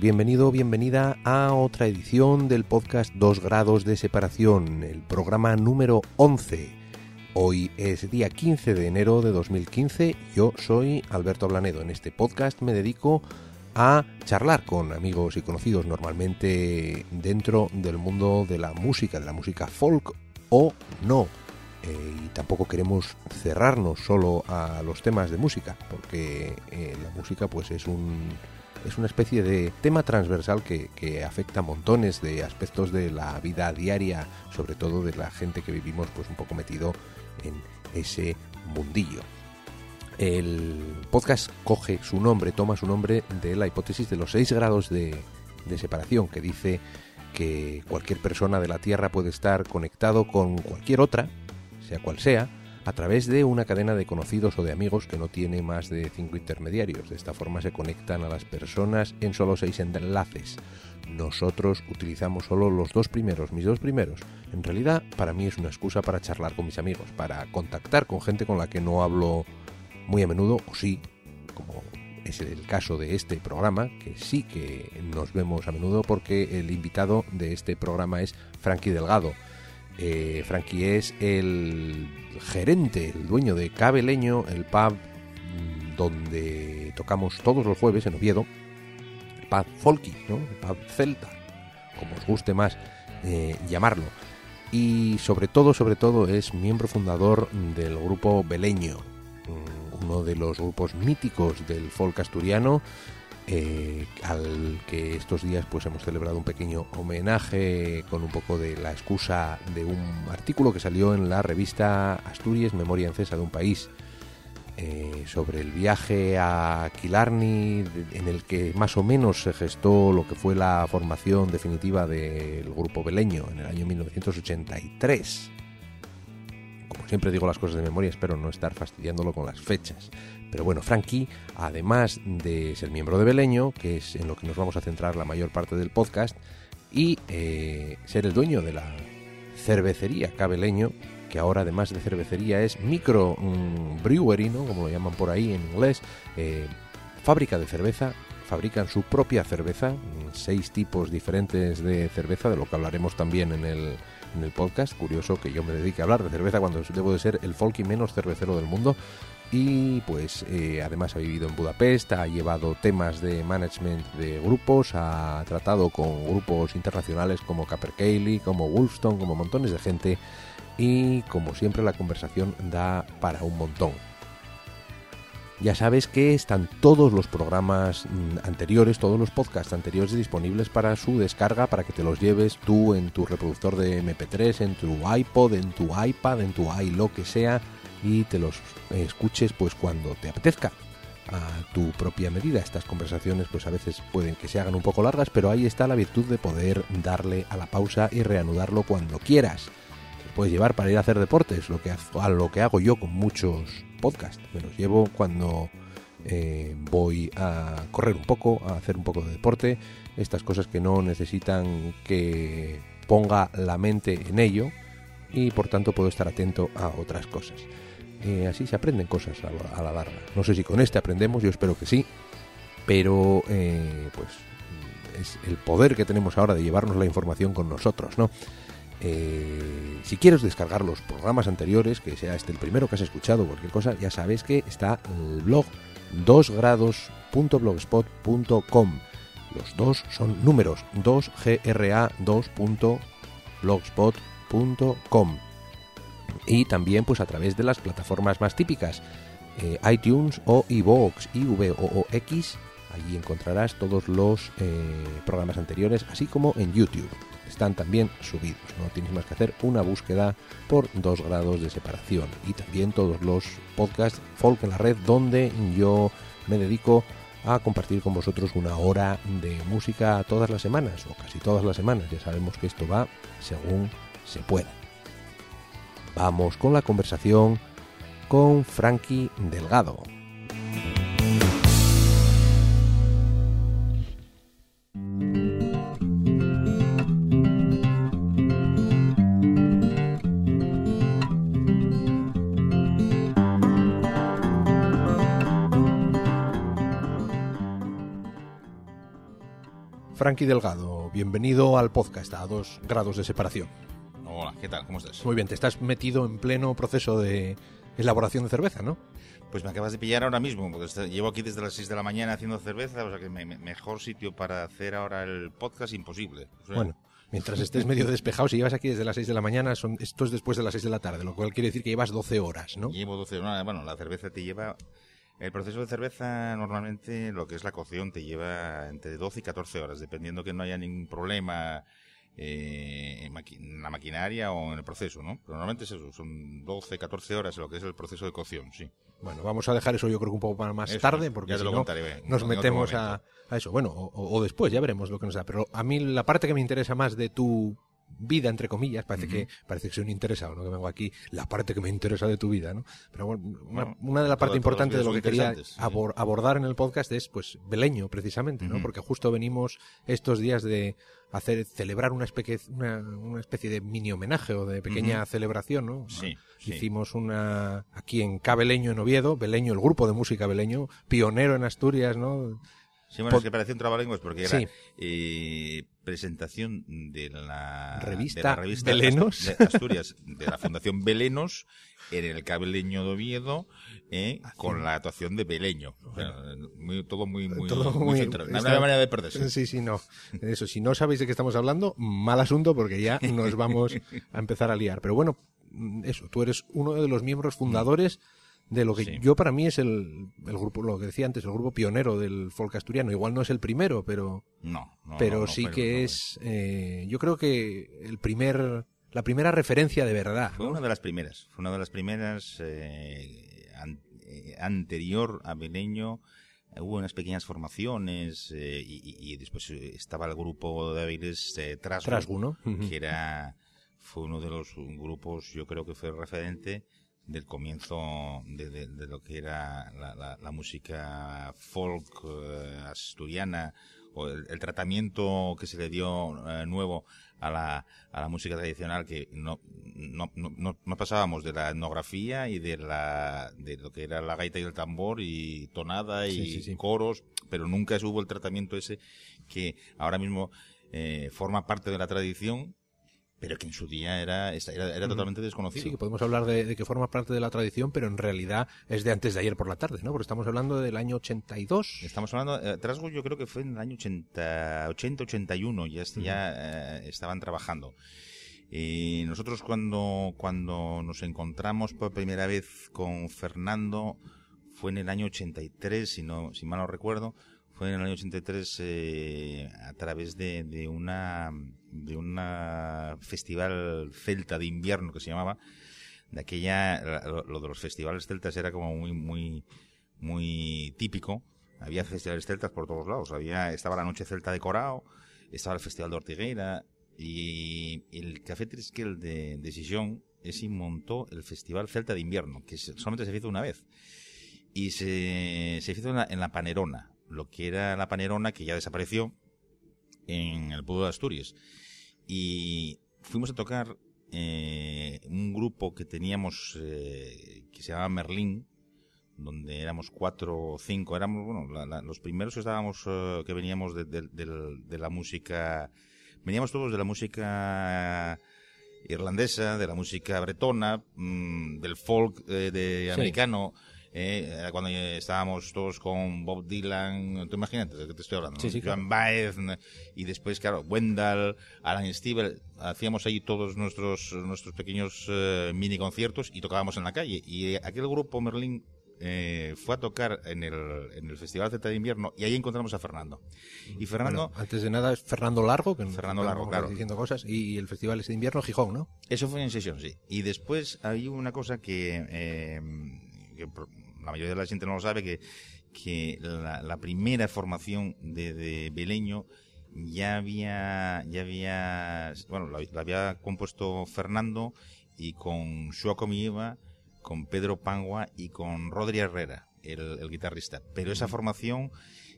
Bienvenido, bienvenida a otra edición del podcast Dos grados de separación, el programa número 11. Hoy es día 15 de enero de 2015, yo soy Alberto Blanedo. En este podcast me dedico a charlar con amigos y conocidos normalmente dentro del mundo de la música, de la música folk o no. Eh, y tampoco queremos cerrarnos solo a los temas de música, porque eh, la música pues es un es una especie de tema transversal que, afecta a montones de aspectos de la vida diaria, sobre todo de la gente que vivimos pues un poco metido en ese mundillo. El podcast coge su nombre, toma su nombre de la hipótesis de los seis grados de, de separación, que dice que cualquier persona de la Tierra puede estar conectado con cualquier otra, sea cual sea, a través de una cadena de conocidos o de amigos que no tiene más de cinco intermediarios. De esta forma se conectan a las personas en solo seis enlaces. Nosotros utilizamos solo los dos primeros, mis dos primeros. En realidad, para mí es una excusa para charlar con mis amigos, para contactar con gente con la que no hablo muy a menudo, o sí, como es el caso de este programa, que sí que nos vemos a menudo porque el invitado de este programa es Frankie Delgado eh, Frankie es el gerente, el dueño de Cabeleño, el pub mm, donde tocamos todos los jueves en Oviedo, el pub folky, ¿no? el pub celta, como os guste más eh, llamarlo. Y sobre todo, sobre todo, es miembro fundador del grupo Beleño, mm, uno de los grupos míticos del folk asturiano eh, al que estos días pues hemos celebrado un pequeño homenaje con un poco de la excusa de un artículo que salió en la revista Asturias Memoria en Cesa de un país eh, sobre el viaje a Killarney en el que más o menos se gestó lo que fue la formación definitiva del grupo beleño en el año 1983 como siempre digo las cosas de memoria espero no estar fastidiándolo con las fechas pero bueno, Frankie, además de ser miembro de Beleño, que es en lo que nos vamos a centrar la mayor parte del podcast, y eh, ser el dueño de la cervecería Cabeleño, que ahora además de cervecería es micro mm, ¿no? como lo llaman por ahí en inglés, eh, fábrica de cerveza, fabrican su propia cerveza, mm, seis tipos diferentes de cerveza, de lo que hablaremos también en el, en el podcast. Curioso que yo me dedique a hablar de cerveza cuando debo de ser el folky menos cervecero del mundo, y pues eh, además ha vivido en Budapest, ha llevado temas de management de grupos, ha tratado con grupos internacionales como Capercailly, como Wolfstone, como montones de gente y como siempre la conversación da para un montón. Ya sabes que están todos los programas mm, anteriores, todos los podcasts anteriores disponibles para su descarga, para que te los lleves tú en tu reproductor de MP3, en tu iPod, en tu iPad, en tu i lo que sea y te los escuches pues cuando te apetezca a tu propia medida. Estas conversaciones pues a veces pueden que se hagan un poco largas, pero ahí está la virtud de poder darle a la pausa y reanudarlo cuando quieras. Puedes llevar para ir a hacer deportes, lo que, a lo que hago yo con muchos podcasts. Me los llevo cuando eh, voy a correr un poco, a hacer un poco de deporte. Estas cosas que no necesitan que ponga la mente en ello y por tanto puedo estar atento a otras cosas. Eh, así se aprenden cosas a la, larga. No sé si con este aprendemos, yo espero que sí, pero eh, pues es el poder que tenemos ahora de llevarnos la información con nosotros, ¿no? Eh, si quieres descargar los programas anteriores, que sea este el primero que has escuchado, cualquier cosa, ya sabes que está el blog 2grados.blogspot.com. Los dos son números 2gra2.blogspot.com y también pues a través de las plataformas más típicas eh, iTunes o iVoox, I-V-O-O-X allí encontrarás todos los eh, programas anteriores así como en YouTube están también subidos no tienes más que hacer una búsqueda por dos grados de separación. Y también todos los podcasts folk en la red donde yo me dedico a compartir con vosotros una hora de música todas las semanas o casi todas las semanas. Ya sabemos que esto va según se pueda. Vamos con la conversación con Frankie Delgado. Frankie Delgado, bienvenido al podcast a dos grados de separación. Hola, ¿qué tal? ¿Cómo estás? Muy bien, te estás metido en pleno proceso de elaboración de cerveza, ¿no? Pues me acabas de pillar ahora mismo, porque llevo aquí desde las 6 de la mañana haciendo cerveza, o sea que mejor sitio para hacer ahora el podcast imposible. bueno, mientras estés medio despejado, si llevas aquí desde las 6 de la mañana, son, esto es después de las 6 de la tarde, lo cual quiere decir que llevas 12 horas, ¿no? Llevo 12 horas, bueno, la cerveza te lleva... El proceso de cerveza normalmente, lo que es la cocción, te lleva entre 12 y 14 horas, dependiendo que no haya ningún problema eh, en, la maquinaria o en el proceso, ¿no? Pero normalmente es eso, son 12, 14 horas lo que es el proceso de cocción, sí. Bueno, vamos a dejar eso yo creo que un poco más tarde, porque si no, nos metemos a, eso. Bueno, o, después, ya veremos lo que nos da. Pero a mí la parte que me interesa más de tu vida, entre comillas, parece que parece que soy un interesado, ¿no? Que vengo aquí, la parte que me interesa de tu vida, ¿no? Pero bueno, una, de las partes importantes de lo que quería abordar en el podcast es, pues, Beleño, precisamente, ¿no? Porque justo venimos estos días de hacer celebrar una especie, una, especie de mini homenaje o de pequeña celebración, ¿no? Sí, Hicimos una aquí en Cabeleño en Oviedo, Beleño, el grupo de música Beleño, pionero en Asturias, ¿no? Sí, bueno, es que parecía un trabalenguas porque era eh, presentación de la revista, Belenos. De Asturias, de la Fundación Belenos, en el Cabeleño de Oviedo, eh, ah, con la actuación de Beleño. todo muy, muy, todo muy, No hay manera de perderse. Sí, sí, no. Eso, si no sabéis de qué estamos hablando, mal asunto porque ya nos vamos a empezar a liar. Pero bueno, eso, tú eres uno de los miembros fundadores de lo que yo para mí es el, el, grupo, lo que decía antes, el grupo pionero del folk asturiano. Igual no es el primero, pero, no, pero sí que es, eh, yo creo que el primer, la primera referencia de verdad. Fue una de las primeras, fue una de las primeras eh, eh, anterior a Beleño. Hubo unas pequeñas formaciones y, después estaba el grupo de Aviles Trasgu, que era fue uno de los grupos, yo creo que fue referente del comienzo de, lo que era la, música folk eh, asturiana o el, tratamiento que se le dio eh, nuevo a la, a la música tradicional que no, no, no, no, pasábamos de la etnografía y de la de lo que era la gaita y el tambor y tonada y coros pero nunca hubo el tratamiento ese que ahora mismo eh, forma parte de la tradición pero que en su día era, era, totalmente desconocido. Sí, que podemos hablar de, que forma parte de la tradición, pero en realidad es de antes de ayer por la tarde, ¿no? Porque estamos hablando del año 82. Estamos hablando, eh, Trasgo yo creo que fue en el año 80, 80 81, ya, ya eh, estaban trabajando. Y nosotros cuando, cuando nos encontramos por primera vez con Fernando, fue en el año 83, si, no, si mal no recuerdo, fue en el año 83 eh, a través de, de una de una festival celta de invierno que se llamaba de aquella lo, de los festivales celtas era como muy muy muy típico. Había festivales celtas por todos lados. Había estaba la noche celta de Corao estaba el festival de Ortigueira y el Café Triskel de, de Sison ese montó el festival celta de invierno que solamente se hizo una vez. Y se, se hizo en la, en la Panerona lo que era la Panerona, que ya desapareció, en el pueblo de Asturias. Y fuimos a tocar eh, un grupo que teníamos eh, que se llamaba Merlín, donde éramos cuatro o cinco, éramos, bueno, los primeros que estábamos, eh, que veníamos de, la música, veníamos todos de la música irlandesa, de la música bretona, mm, del folk de americano, eh, cuando estábamos todos con Bob Dylan, tú imagínate de qué te estoy hablando, sí, Joan Baez, y después, claro, Wendell, Alan Steve, hacíamos ahí todos nuestros, nuestros pequeños eh, mini conciertos y tocábamos en la calle. Y aquel grupo Merlín eh, fue a tocar en el, en el Festival Z de Invierno y ahí encontramos a Fernando. Y Fernando... antes de nada es Fernando Largo, que Fernando Largo, claro. Diciendo cosas, y el Festival de Invierno Gijón, ¿no? Eso fue en sesión, sí. Y después hay una cosa que... Eh, que la mayoría de la gente no lo sabe, que, que la, primera formación de, de, Beleño ya había, ya había, bueno, la, había compuesto Fernando y con Shuako Mieva, con Pedro Pangua y con Rodri Herrera, el, guitarrista. Pero esa formación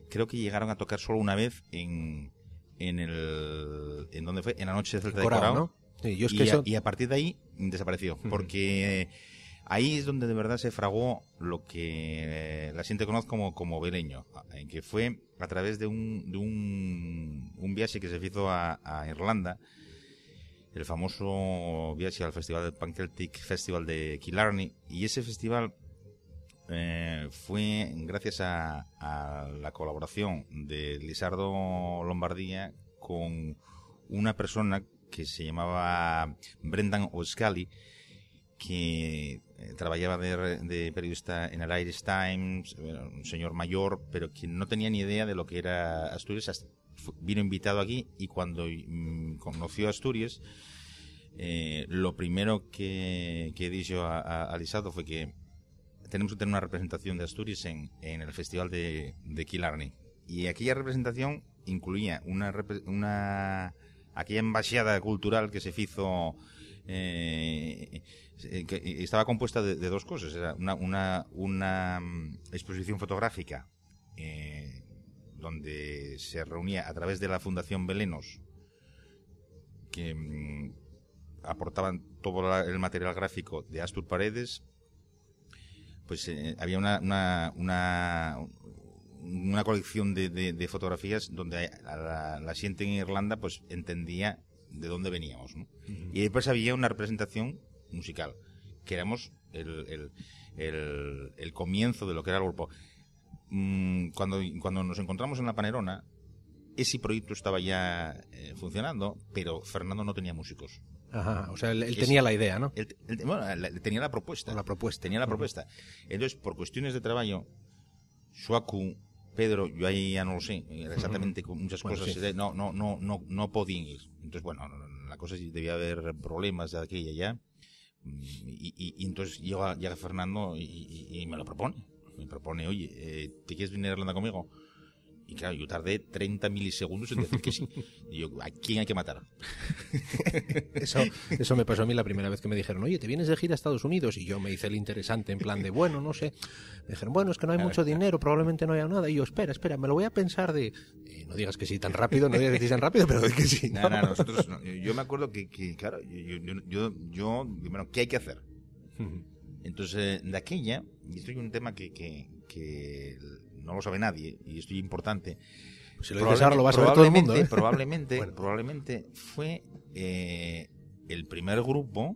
creo que llegaron a tocar solo una vez en, en el, en donde fue, en la noche de Celta de Corao. y, a, partir de ahí desapareció, porque Ahí es donde de verdad se fragó lo que eh, la gente conoce como, como Beleño, en que fue a través de un, de un, un viaje que se hizo a, Irlanda, el famoso viaje al festival del Panceltic Festival de Killarney, y ese festival eh, fue gracias a, a, la colaboración de Lisardo Lombardía con una persona que se llamaba Brendan O'Scally, que eh, trabajaba de, de, periodista en el Irish Times, un señor mayor, pero que no tenía ni idea de lo que era Asturias. Vino invitado aquí y cuando mm, conoció Asturias, eh, lo primero que, que dicho a, a, Lisardo fue que tenemos que tener una representación de Asturias en, en el Festival de, de Killarney. Y aquella representación incluía una, una aquella embajada cultural que se hizo eh, que estaba compuesta de, dos cosas. Era una, una, una mm, exposición fotográfica eh, donde se reunía a través de la Fundación Belenos, que mm, aportaban todo el material gráfico de Astur Paredes, pues eh, había una, una, una, una colección de, fotografías donde la, la, gente en Irlanda pues entendía de dónde veníamos. ¿no? Uh -huh. Y después había una representación musical, que éramos el, el, el, el comienzo de lo que era el grupo. Mm, cuando, cuando nos encontramos en la Panerona, ese proyecto estaba ya eh, funcionando, pero Fernando no tenía músicos. Ajá, o sea, él, él tenía la idea, ¿no? Él, él, bueno, tenía la propuesta. O la propuesta. Tenía la propuesta. Entonces, por cuestiones de trabajo, Suaku, Pedro, yo ahí ya no lo sé, exactamente muchas bueno, cosas, sí. no, no, no, no, no podían ir. Entonces, bueno, la cosa es debía haber problemas de aquella ya. Y, y, y entonces llega, llega Fernando y, y, me lo propone. Me propone, oye, eh, ¿te quieres venir a Irlanda conmigo? Y claro, yo tardé 30 milisegundos en decir que sí. Y yo, ¿a quién hay que matar? eso, eso me pasó a mí la primera vez que me dijeron, oye, ¿te vienes de gira a Estados Unidos? Y yo me hice el interesante en plan de, bueno, no sé. Me dijeron, bueno, es que no hay mucho dinero, probablemente no haya nada. Y yo, espera, espera, me lo voy a pensar de... Eh, no digas que sí tan rápido, no digas que sí tan rápido, pero de que sí. No, no, no nosotros... No. Yo me acuerdo que, que claro, yo, yo, yo, yo, bueno, ¿qué hay que hacer? Entonces, de aquella, y esto es un tema que, que, que no lo sabe nadie y esto es importante. Pues si lo dices ahora lo va a saber todo el mundo. ¿eh? Probablemente, bueno. probablemente fue eh, el primer grupo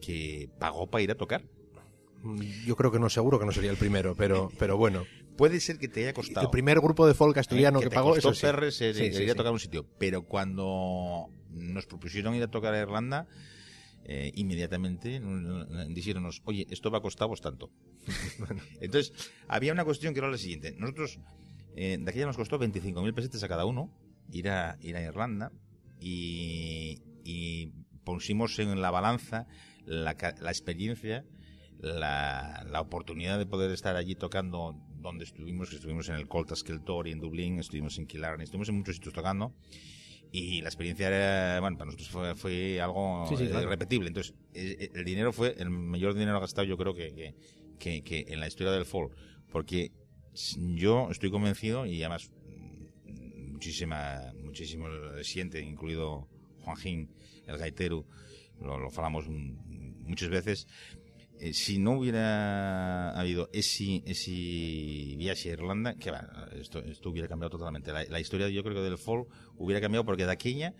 que pagó para ir a tocar. Yo creo que no, seguro que no sería el primero, pero, pero bueno. Puede ser que te haya costado. El primer grupo de folk asturiano eh, que, que pagó eso sí. Perres, sí, sí, ir a tocar un sitio. Pero cuando nos propusieron ir a tocar a Irlanda, eh, inmediatamente dijeron, oye, esto va a costaros tanto. Entonces, había una cuestión que era la siguiente. Nosotros, eh, de aquella nos costó 25.000 pesetes a cada uno ir a, ir a Irlanda y, y pusimos en la balanza la, la experiencia, la, la, oportunidad de poder estar allí tocando donde estuvimos, que estuvimos en el Coltas Keltor y en Dublín, estuvimos en Killarney, estuvimos en muchos sitios tocando y la experiencia era, bueno, para nosotros fue, fue algo sí, sí, claro. irrepetible. Entonces, el dinero fue el mayor dinero gastado, yo creo que, que, que, que en la historia del folk, porque yo estoy convencido y además muchísima, muchísimo siente, incluido Juanjín, el gaitero, lo, lo falamos muchas veces, eh, si no hubiera habido ese, ese viaje a Irlanda, que va, esto, esto hubiera cambiado totalmente. La, la, historia, yo creo que del folk hubiera cambiado porque de aquella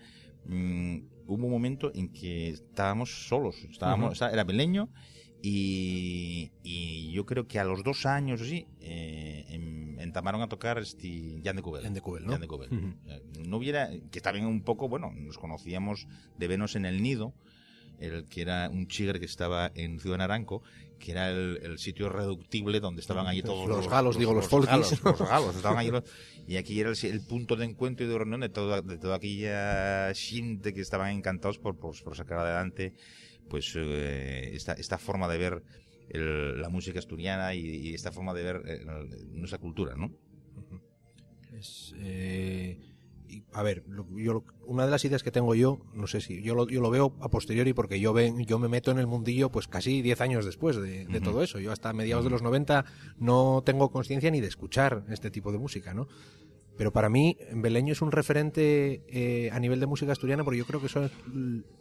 mmm, hubo un momento en que estábamos solos, estábamos, uh -huh. era beleño y, y, yo creo que a los dos años sí eh, en, entamaron a tocar este Jan de Cubel. Jan de Cubel, ¿no? Jan de Cubel. Uh -huh. No hubiera, que también un poco, bueno, nos conocíamos de vernos en el nido, el que era un chigre que estaba en Ciudad Naranco, que era el, el sitio reductible donde estaban allí todos los, los galos, digo, los, los galos, los galos, estaban allí los, y aquí era el, el, punto de encuentro y de reunión de toda, de toda aquella gente que estaban encantados por, por, por sacar adelante pues eh, esta, esta forma de ver el, la música asturiana y, y, esta forma de ver eh, nuestra cultura, ¿no? Es, eh, a ver, yo, una de las ideas que tengo yo, no sé si yo lo, yo lo veo a posteriori porque yo, ven, yo me meto en el mundillo pues casi 10 años después de, de uh -huh. todo eso. Yo hasta mediados de los 90 no tengo conciencia ni de escuchar este tipo de música, ¿no? Pero para mí, Beleño es un referente eh, a nivel de música asturiana porque yo creo que son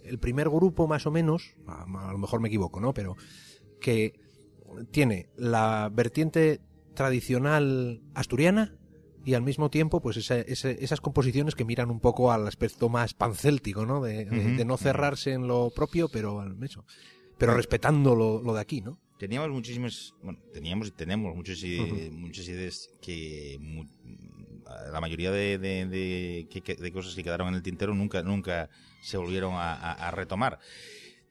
el primer grupo más o menos, a, a lo mejor me equivoco, ¿no? Pero que tiene la vertiente tradicional asturiana y al mismo tiempo pues esas composiciones que miran un poco al aspecto más pancéltico, ¿no? De, no cerrarse en lo propio, pero eso, pero respetando lo, de aquí, ¿no? Teníamos muchísimas, bueno, teníamos y tenemos muchas, muchas ideas que la mayoría de, de, cosas que quedaron en el tintero nunca, nunca se volvieron a retomar.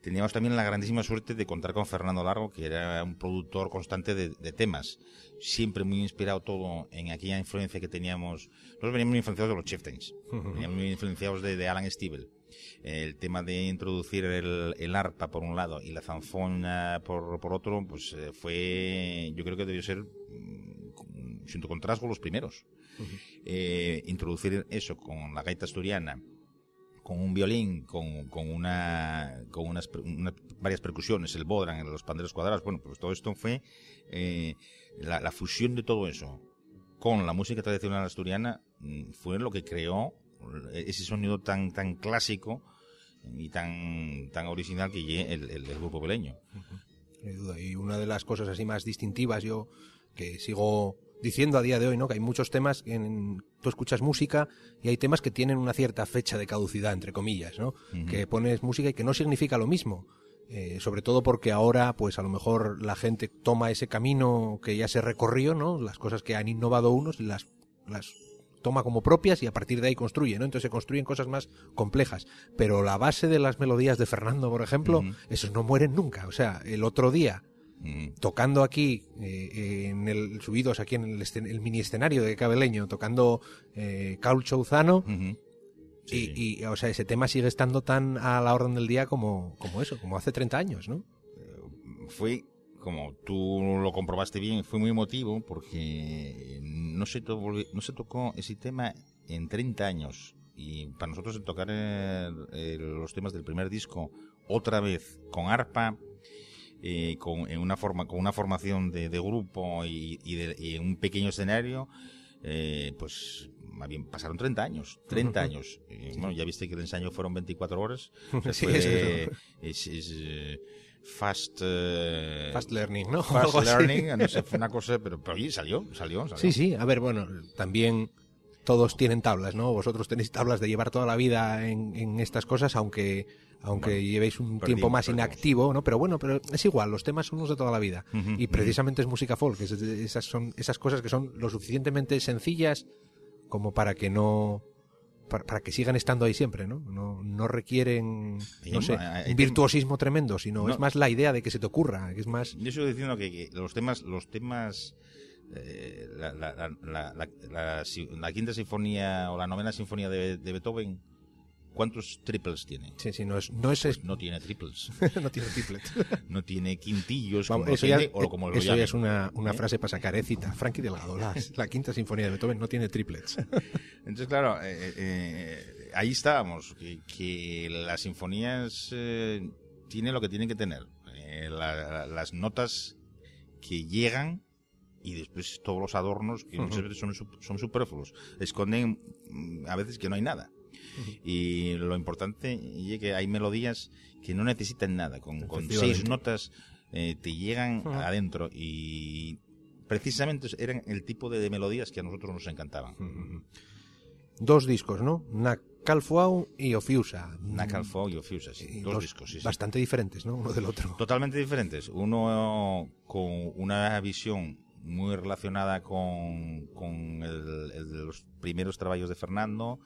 Teníamos también la grandísima suerte de contar con Fernando Largo, que era un productor constante de, temas, siempre muy inspirado todo en aquella influencia que teníamos. Nosotros veníamos muy influenciados de los Chieftains, veníamos muy influenciados de, Alan Stivell. El tema de introducir el, arpa por un lado y la zanfona por, por otro, pues eh, fue, yo creo que debió ser, mm, junto con Trasgo, los primeros. Eh, introducir eso con la gaita asturiana con un violín, con, con, una, con unas, varias percusiones, el bodran, los panderos cuadrados. Bueno, pues todo esto fue eh, la, fusión de todo eso con la música tradicional asturiana mm, fue lo que creó ese sonido tan tan clásico y tan tan original que el, el, grupo beleño. Y una de las cosas así más distintivas yo que sigo diciendo a día de hoy, ¿no? Que hay muchos temas, en, tú escuchas música y hay temas que tienen una cierta fecha de caducidad, entre comillas, ¿no? Que pones música y que no significa lo mismo. Eh, sobre todo porque ahora, pues a lo mejor la gente toma ese camino que ya se recorrió, ¿no? Las cosas que han innovado unos, las, las toma como propias y a partir de ahí construye, ¿no? Entonces se construyen cosas más complejas. Pero la base de las melodías de Fernando, por ejemplo, esos no mueren nunca. O sea, el otro día tocando aquí eh, en el subidos aquí en el, mini escenario de Cabeleño tocando eh, Caucho y, o sea ese tema sigue estando tan a la orden del día como, como eso como hace 30 años ¿no? Eh, fue como tú lo comprobaste bien fue muy emotivo porque no se, no se tocó ese tema en 30 años. Y para nosotros tocar los temas del primer disco otra vez con arpa eh, con, en una forma, con una formación de, grupo y, y, un pequeño escenario, eh, pues más bien pasaron 30 años, 30 años. Bueno, ya viste que el ensayo fueron 24 horas. sí, es, eh, fast fast learning no fast learning no sé fue una cosa pero pero salió, salió salió. Sí sí a ver bueno también todos tienen tablas no vosotros tenéis tablas de llevar toda la vida en, en estas cosas aunque aunque llevéis un tiempo más inactivo, ¿no? Pero bueno, pero es igual, los temas son los de toda la vida. y precisamente es música folk, esas son esas cosas que son lo suficientemente sencillas como para que no para, que sigan estando ahí siempre, ¿no? No, no requieren, no sé, un virtuosismo tremendo, sino es más la idea de que se te ocurra, que es más... Yo estoy diciendo que, los temas, los temas, eh, la, la, la, la, quinta sinfonía o la novena sinfonía de Beethoven, ¿Cuántos triples tiene? Sí, sí, no es... No, es, pues no tiene triples. no tiene triplets. no tiene quintillos como eso ya, o como Eso ya es una, una ¿Eh? frase para sacar écita. Frankie Delgado, la, la quinta sinfonía de Beethoven no tiene triplets. Entonces, claro, eh, eh, ahí estábamos, que, que las sinfonías tienen lo que tienen que tener. las notas que llegan y después todos los adornos que muchas veces son, son superfluos. Esconden mm, a veces que no hay nada. Y lo importante es que hay melodías que no necesitan nada, con, seis notas eh, te llegan adentro y precisamente eran el tipo de, melodías que a nosotros nos encantaban. Dos discos, ¿no? Nakalfuau y Ofiusa. Nakalfuau y Ofiusa, sí. dos, discos, sí, Bastante diferentes, ¿no? Uno del otro. Totalmente diferentes. Uno con una visión muy relacionada con, con el, los primeros trabajos de Fernando,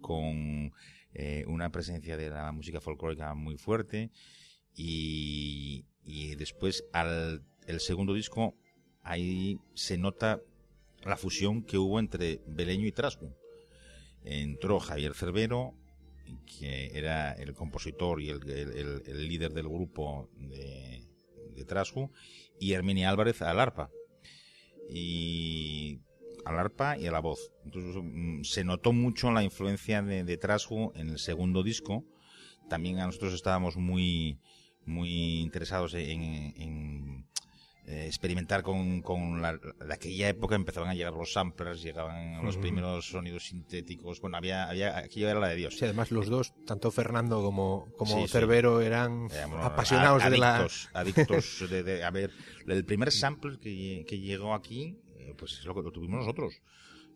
con eh, una presencia de la música folclórica muy fuerte y, después al el segundo disco ahí se nota la fusión que hubo entre Beleño y Trasgu. Entró Javier Cervero, que era el compositor y el, líder del grupo de, de Trasgu, y Herminia Álvarez al arpa. Y al arpa y a la voz. Entonces mm, se notó mucho la influencia de, de en el segundo disco. También a nosotros estábamos muy, muy interesados en, experimentar con, con la, de aquella época empezaban a llegar los samplers, llegaban los primeros sonidos sintéticos. Bueno, había, había aquello era la de Dios. Sí, además los dos, tanto Fernando como, como Sí, sí. Cerbero, eran Éramos apasionados de la... adictos, de, de- a ver, el primer sample que, que llegó aquí, eh, pues es lo que lo tuvimos nosotros.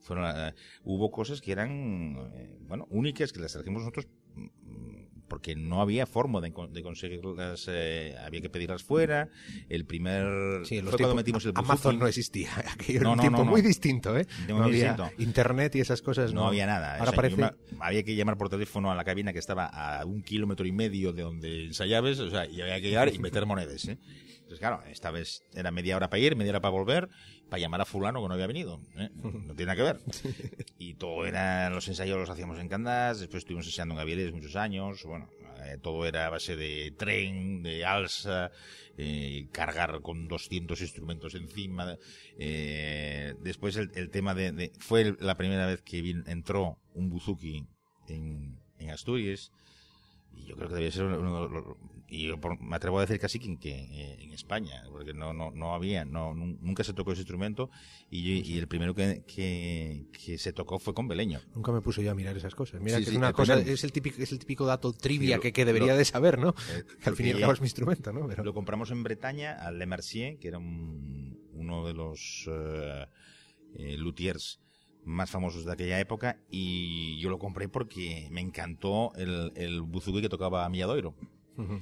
Fueron, eh, hubo cosas que eran, eh, bueno, únicas que las trajimos nosotros mm, porque no había forma de, con- de conseguirlas, eh, había que pedirlas fuera. El primer Sí, los fue cuando metimos el Amazon no existía. Aquello era un no, tiempo no, muy distinto, ¿eh? No había distinto. internet y esas cosas. No, No había nada. Ahora O sea, parece... me- había que llamar por teléfono a la cabina que estaba a un kilómetro y medio de donde ensayabas, o sea, y había que llegar y meter monedas, ¿eh? Entonces, claro, esta vez era media hora para ir, media hora para volver, para llamar a fulano que no había venido, ¿eh? No tiene nada que ver. Y todo era, los ensayos los hacíamos en Candás, después estuvimos ensayando en Gavieres muchos años, bueno, eh, todo era a base de tren, de alza, eh, cargar con 200 instrumentos encima. eh, después el, el tema de, de- Fue la primera vez que vin- entró un buzuki en, en Asturias. Y yo creo que debía ser uno de los- y yo por- me atrevo a decir casi que, que, eh, en España, porque no, no, no había, no, nun- nunca se tocó ese instrumento y, el primero que, que, que se tocó fue con Beleño. Nunca me puse yo a mirar esas cosas. Mira Sí, que sí, es una cosa, es el típico, es el típico dato trivia Sí, lo- que, que debería lo- de saber, ¿no? Eh, Que al fin y al cabo es mi instrumento, ¿no? Pero... Lo compramos en Bretaña al Le Mercier, que era un- uno de los eh, eh, luthiers más famosos de aquella época, y yo lo compré porque me encantó el, el buzuki que tocaba Milladoiro.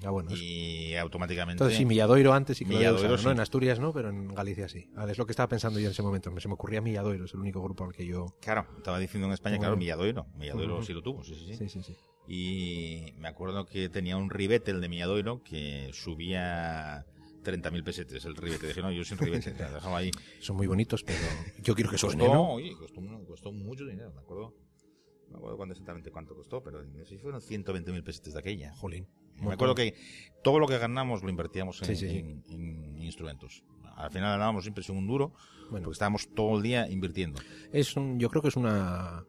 Ah, bueno. es- Y automáticamente... Entonces sí, Milladoiro antes sí había Milladoiro, usado, ¿no? sí. En Asturias no, pero en Galicia sí. Ah, es lo que estaba pensando yo en ese momento. Se me ocurría Milladoiro, es el único grupo al que yo... Claro, estaba diciendo en España, claro, Milladoiro. Milladoiro Ujú. sí lo tuvo, sí, sí, sí. Sí, sí, sí. Y me acuerdo que tenía un ribete, el de Milladoiro, que subía 30.000 pesetes el ribete. Dije, no, yo sin ribete, la dejaba ahí. Son muy bonitos, pero yo quiero que suene, Costó, ¿no? oye, costó, costó mucho dinero, me acuerdo. No me acuerdo cuándo exactamente cuánto costó, pero sí fueron 120.000 pesetes de aquella. Jolín. Me acuerdo que todo lo que ganamos lo invertíamos en, Sí, sí, sí. en- en instrumentos. Al final ganábamos siempre sin un duro, Bueno, porque estábamos todo el día invirtiendo. es un, yo creo que es una...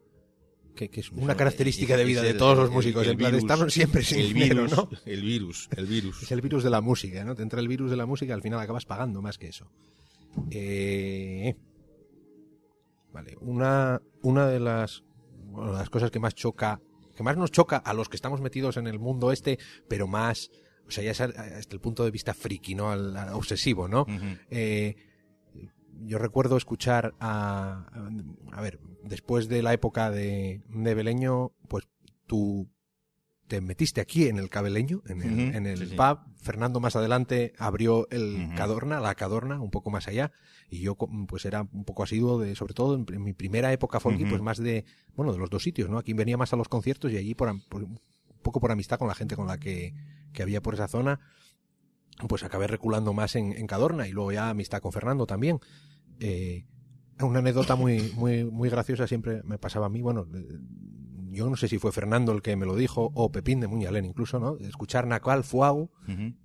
Que, que es una característica de vida de todos los el- músicos. el en plan, estamos siempre sin el dinero, virus, ¿no? El virus, el virus. Es el virus de la música, ¿no? Te entra el virus de la música y al final acabas pagando más que eso. Eh, Vale, una, una de las, bueno, las cosas que más choca, que más nos choca a los que estamos metidos en el mundo este, pero más, o sea, ya es hasta el punto de vista friki, ¿no? Al, al obsesivo, ¿no? Eh, yo recuerdo escuchar a, a, a ver, después de la época de, de Beleño, pues tú te metiste aquí en el Cabeleño, en el, Ujú, en el sí, sí. pub. Fernando más adelante abrió el. Cadorna, la Cadorna, un poco más allá. Y yo, pues era un poco asiduo de, sobre todo en, en mi primera época folky, Ujú. pues más de, bueno, de los dos sitios, ¿no? Aquí venía más a los conciertos y allí por, por- un poco por amistad con la gente con la que, que había por esa zona, pues acabé reculando más en, en Cadorna y luego ya amistad con Fernando también. Eh, una anécdota muy, muy, muy graciosa siempre me pasaba a mí, bueno, eh, yo no sé si fue Fernando el que me lo dijo, o Pepín de Muñalén incluso, ¿no? Escuchar Nacal, Fuau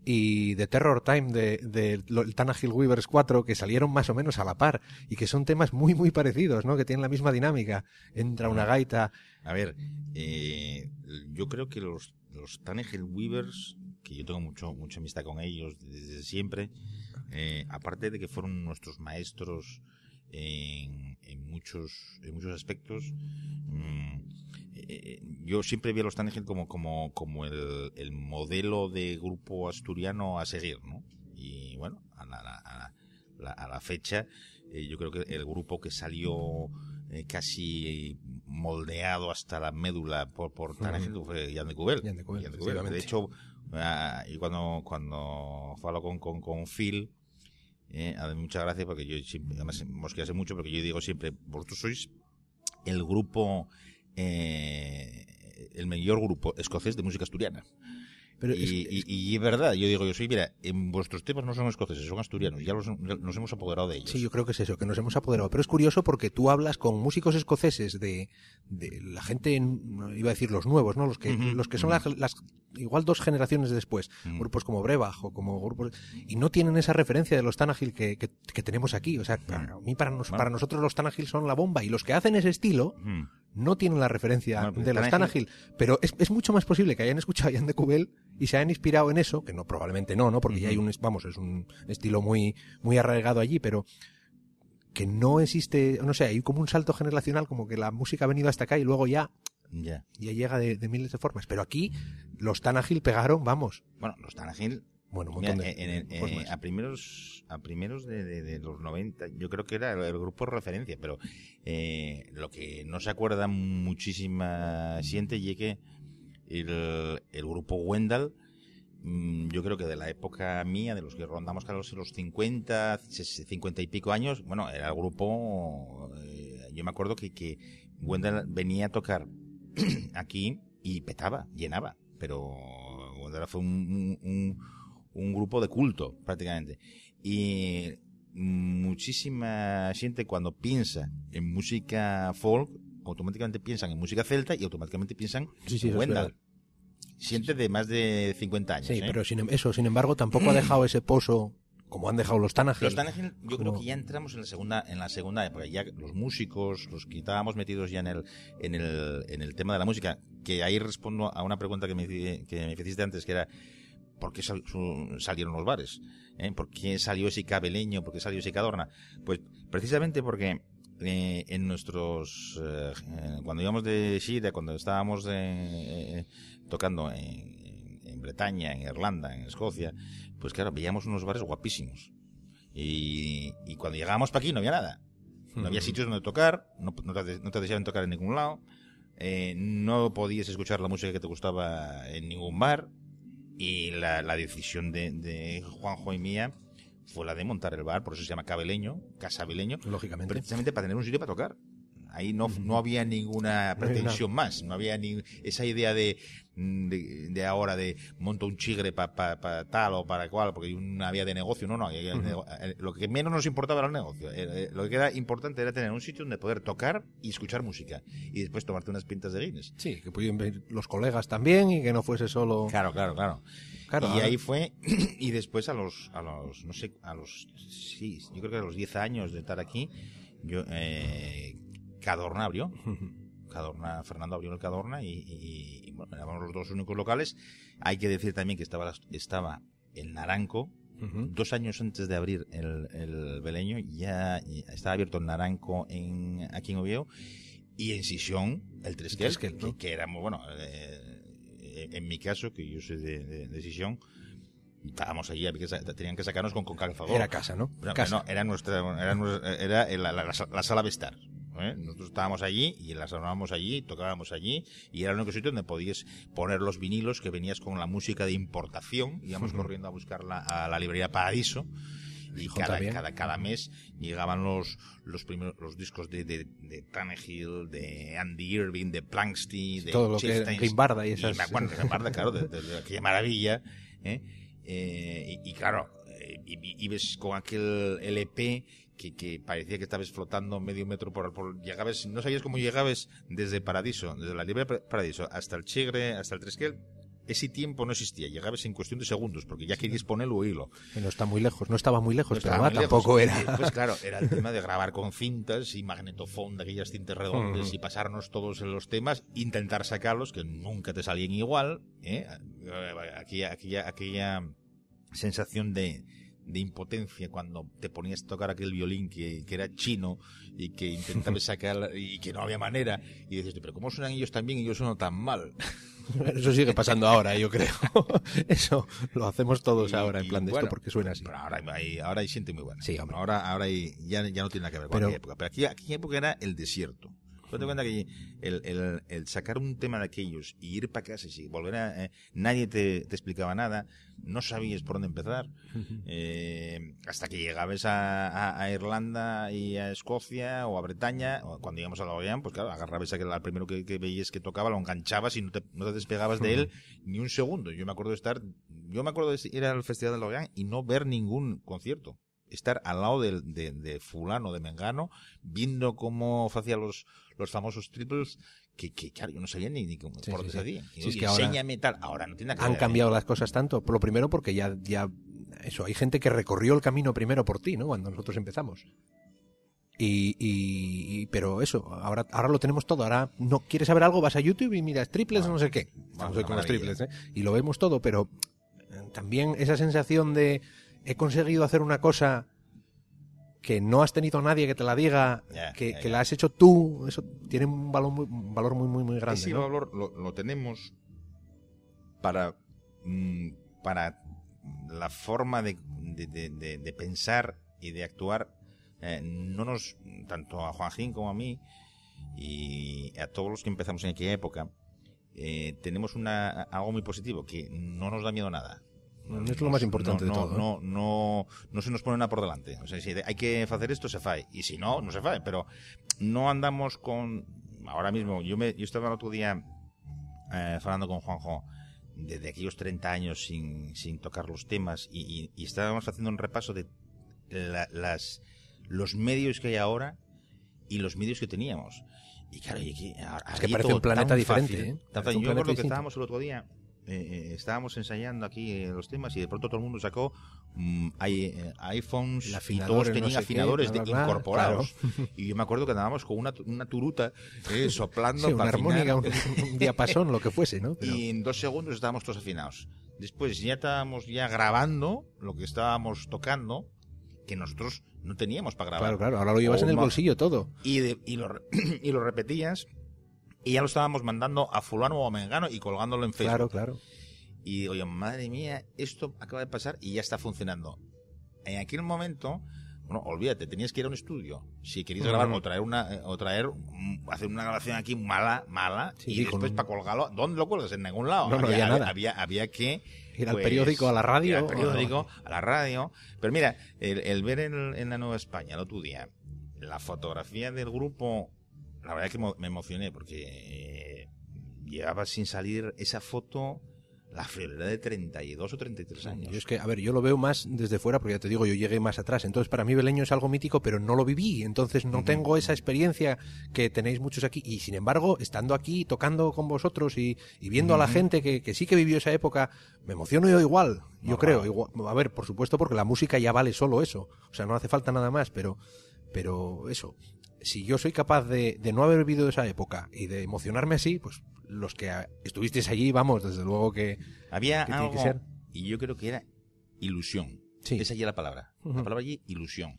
y The Terror Time de, de Tanagil Weavers 4, que salieron más o menos a la par, y que son temas muy, muy parecidos, ¿no? Que tienen la misma dinámica. Entra una gaita, A ver, eh, yo creo que los, los Tanegel Weavers, que yo tengo mucho, mucha amistad con ellos desde siempre, eh, aparte de que fueron nuestros maestros en, en muchos, en muchos aspectos, mm, eh, yo siempre vi a los Tanegel como, como, como el, el modelo de grupo asturiano a seguir, ¿no? Y bueno, a la, a la- a la fecha, eh, yo creo que el grupo que salió eh, casi moldeado hasta la médula por, por Tanegel fue Jan de Cubel. Jan de Cubel, Jan de Cubel. De efectivamente. hecho, ah, y cuando, cuando falo con, con, con Phil, eh, a mí muchas gracias porque yo siempre, además mosqué hace mucho porque yo digo siempre, vosotros sois el grupo, eh, el mayor grupo escocés de música asturiana. pero y, es- y- y es verdad, yo digo, yo soy, mira, en vuestros temas no son escoceses, son asturianos, ya los- nos hemos apoderado de ellos. Sí, yo creo que es eso, que nos hemos apoderado. Pero es curioso porque tú hablas con músicos escoceses de, de la gente, iba a decir los nuevos, ¿no? Los que, los que son las igual dos generaciones después, Mm. grupos como Brebach o como grupos y no tienen esa referencia de los Tanagil que, que, que tenemos aquí. O sea, para mí para, nos- Bueno. para nosotros los Tanagil son la bomba y los que hacen ese estilo Mm. no tienen la referencia Bueno, pues de los Tanagil- pero es, es mucho más posible que hayan escuchado a Ian de Cubel y se hayan inspirado en eso, que no probablemente no, ¿no? Porque ya hay un, vamos, es un estilo muy muy arraigado allí, pero que no existe, no sé, hay como un salto generacional, como que la música ha venido hasta acá y luego ya, Ya. ya llega de, de miles de formas. Pero aquí los Tanagil pegaron, vamos, Bueno, los Tanagil bueno, un Mira, montón de, en- eh, a primeros a primeros de, de- de los 90 yo creo que era el, el grupo de referencia pero eh, lo que no se acuerda muchísima gente y que el, el grupo Wendell mm, yo creo que de la época mía de los que rondamos casi los, los 50 ses- 50 y pico años bueno era el grupo eh, yo me acuerdo que, que Wendell venía a tocar aquí y petaba llenaba pero Wendell fue un- un- grupo de culto, prácticamente. Y muchísima gente cuando piensa en música folk, automáticamente piensan en música celta y automáticamente piensan Sí, sí, en Wendell. Gente de más de 50 años. Sí, ¿eh? pero sin, em- eso, sin embargo, tampoco ha dejado ese pozo como han dejado los Tanagil. Los Tanagil, yo creo que ya entramos en la segunda, en la segunda época. Ya los músicos, los que estábamos metidos ya en el, en el, en el tema de la música, que ahí respondo a una pregunta que me, que me hiciste antes, que era ¿por qué sal- su- salieron los bares? ¿Eh? ¿Por qué salió ese cabeleño? ¿Por qué salió ese cadorna? Pues precisamente porque eh, en nuestros eh, eh, cuando íbamos de gira, cuando estábamos eh, eh, tocando en, en Bretaña, en Irlanda, en Escocia, pues claro, veíamos unos bares guapísimos. Y, y cuando llegábamos para aquí no había nada. No había sitios donde tocar, no, no te, no te dejaban tocar en ningún lado, eh, no podías escuchar la música que te gustaba en ningún bar. Y la, la decisión de, de Juanjo y mía fue la de montar el bar, por eso se llama Cabeleño, Casabeleño, Lógicamente. precisamente para tener un sitio para tocar. Ahí no, no había ninguna pretensión más, no había ni esa idea de, de, de ahora de monto un chigre para tal o para cual, porque no había de negocio, no, no, eh, lo que menos nos importaba era el negocio. Eh, eh, Lo que era importante era tener un sitio donde poder tocar y escuchar música y después tomarte unas pintas de Guinness. Sí, que pudieran venir los colegas también y que no fuese solo... Claro, claro, claro. Claro, y ahora- ahí fue, y después a los, a los, no sé, a los, sí, yo creo que a los 10 años de estar aquí, yo, eh, Cadorna abrió, Cadorna, Fernando abrió el Cadorna y, y- y, bueno, éramos los dos únicos locales. Hay que decir también que estaba, estaba el Naranco, dos años antes de abrir el, el Beleño, ya, ya estaba abierto el Naranco en, aquí en Oviedo y en Sisión el Tresquel, Tresquel, ¿no? que, que era muy bueno. eh, en mi caso, que yo soy de, de, de Sisión, estábamos allí, había que sa- tenían que sacarnos con, con calzador. Era casa, ¿no? No, casa. no, era nuestra, era, nuestra- era la, la- la la sala Vestar. ¿Eh? Nosotros estábamos allí y las armábamos allí, tocábamos allí y era el único sitio donde podías poner los vinilos que venías con la música de importación. Íbamos corriendo a buscarla a la librería Paradiso. Y cada, cada, cada mes llegaban los, los primeros los discos de, de, de Tannehill, de Andy Irving, de Planksty, de Todo lo que Chieftains. Grimbarda y esas- claro, de, aquella maravilla. ¿eh? Eh, y, y claro, y- y ves con aquel LP que, que parecía que estabas flotando medio metro por, por llegabas, no sabías cómo llegabas desde Paradiso, desde la Libre Paradiso hasta el Chigre, hasta el Tresquel. Ese tiempo no existía, llegabas en cuestión de segundos, porque ya querías ponerlo o oírlo. Que no está muy lejos, no estaba muy lejos, No pero muy lejos. tampoco Eh, era... Pues claro, era el tema de grabar con cintas y magnetofón de aquellas cintas redondas y pasarnos todos en los temas, intentar sacarlos, que nunca te salían igual. ¿eh? Aquella, aquella, aquella sensación de, de impotencia cuando te ponías a tocar aquel violín que, que era chino y que intentabas sacar y que no había manera y dices, pero ¿cómo suenan ellos tan bien y yo sueno tan mal? Eso sigue pasando ahora, yo creo. Eso lo hacemos todos Y- ahora, en plan de bueno, esto porque suena así. Pero ahora hay, ahora hay gente muy buena. Sí, hombre. Ahora, ahora hay- ya, ya no tiene nada que ver con Pero- aquella época. Pero aquí, aquella época era el desierto. Tú te cuenta que el, el, el sacar un tema de aquellos y ir para casa y volver a... eh, nadie te, te explicaba nada, no sabías por dónde empezar, eh, hasta que llegabas a, a- a Irlanda y a Escocia o a Bretaña, o cuando íbamos a la Orleans, pues claro, agarrabas al primero que, que veías que tocaba, lo enganchabas y no te, no te despegabas de él ni un segundo. Yo me acuerdo de estar, yo me acuerdo de ir al Festival de Lorient y no ver ningún concierto. Estar al lado de, de fulano, de Mengano, viendo cómo hacía los, los famosos triples, que, que, claro, yo no sabía ni, ni cómo, Sí, por sí, dónde se es que ahora enséñame tal. Ahora no tiene nada que Han ver, ¿eh? cambiado las cosas tanto. Por lo primero porque ya, ya, eso, hay gente que recorrió el camino primero por ti, ¿no? Cuando nosotros empezamos. Y, y- pero eso, ahora, ahora lo tenemos todo. Ahora no quieres saber algo, vas a YouTube y miras triples o no sé qué. Estamos hoy con los maravilla. triples, ¿eh? Y lo vemos todo, pero eh, también esa sensación de he conseguido hacer una cosa que no has tenido nadie que te la diga, que, la has hecho tú, eso tiene un valor muy, un valor muy, muy, muy grande. Ese ¿no? valor lo, lo tenemos para, mm, para la forma de, de- de- de- de pensar y de actuar. eh, no nos, tanto a Juanjín como a mí y a todos los que empezamos en aquella época, eh, tenemos una, algo muy positivo, que no nos da miedo nada. Mm, es lo más importante no, de todo, ¿eh? No, no, no se nos pone nada por delante. O sea, si hay que hacer esto, se fae. Y si no, no se fae. Pero no andamos con... Ahora mismo, yo, me, yo estaba el otro día eh, hablando con Juanjo desde aquellos 30 años sin, sin tocar los temas y, y- y estábamos haciendo un repaso de la- las, los medios que hay ahora y los medios que teníamos. Y claro, y aquí, ahora- Es que parece todo un planeta diferente, fácil, ¿eh? tan fácil. Yo recuerdo que estábamos el otro día eh, eh, estábamos ensayando aquí eh, los temas y de pronto todo el mundo sacó mm, hay, eh, iPhones y todos el no tenían sé qué, afinadores bla, de- bla, incorporados. Y yo me acuerdo que andábamos con una, una turuta soplando Sí, una para afinar. armónica, un, un diapasón, lo que fuese, ¿no? Pero- Y en dos segundos estábamos todos afinados. Después ya estábamos ya grabando lo que estábamos tocando, que nosotros no teníamos para grabar. Claro, claro, ahora lo llevas O en el bolsillo todo. Y, de- y, lo, y lo repetías y ya lo estábamos mandando a fulano o a mengano y colgándolo en Facebook. Claro, claro. Y digo yo, madre mía, esto acaba de pasar y ya está funcionando. En aquel momento, bueno, olvídate, tenías que ir a un estudio. Si querías grabar o traer una, eh, o traer, mm, hacer una grabación aquí mala, mala, Sí, y sí, después un- para colgarlo, ¿dónde lo cuelgas? En ningún lado. No, no había nada. Había, había que Ir al pues, periódico, a la radio, ir al periódico, a la radio. Pero mira, el, el ver en, en la Nueva España el otro día la fotografía del grupo, la verdad que mo- me emocioné porque eh, llevaba sin salir esa foto la friolera de 32 o 33 años. Yo es que, a ver, yo lo veo más desde fuera, porque ya te digo, yo llegué más atrás. Entonces, para mí Beleño es algo mítico, pero no lo viví. Entonces, no tengo esa experiencia que tenéis muchos aquí. Y sin embargo, estando aquí, tocando con vosotros y, y viendo a la gente que, que sí que vivió esa época, me emociono yo igual. Yo creo. Igual, a ver, por supuesto, porque la música ya vale solo eso. O sea, no hace falta nada más, pero, pero eso. Si yo soy capaz de, de no haber vivido esa época y de emocionarme así, pues los que estuvisteis allí, vamos, desde luego que, Había que tiene algo, que ser. y yo creo que era ilusión. Sí. Esa ya la palabra. La palabra allí, ilusión.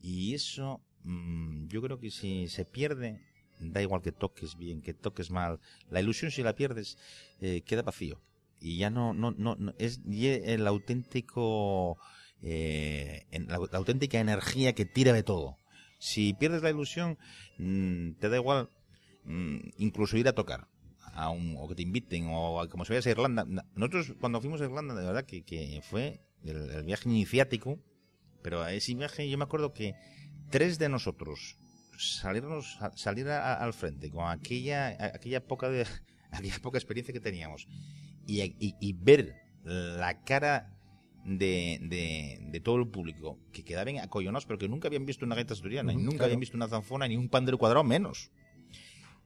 Y eso, mm, yo creo que si se pierde, da igual que toques bien, que toques mal. La ilusión, si la pierdes, eh, queda vacío. Y ya no, no, no, no- es el auténtico, eh, en- la, la auténtica energía que tira de todo. Si pierdes la ilusión, mm, te da igual mm, incluso ir a tocar. A un, o que te inviten, o como se vaya a Irlanda. Nosotros, cuando fuimos a Irlanda, de verdad que, fue el, viaje iniciático, pero a ese viaje yo me acuerdo que tres de nosotros salirnos, salir al frente con aquella, aquella poca de, aquella poca experiencia que teníamos y ver la cara de, de, de todo el público que quedaban acollonados pero que nunca habían visto una gaita asturiana y Ujú, nunca claro. habían visto una zanfona ni un pandero cuadrado menos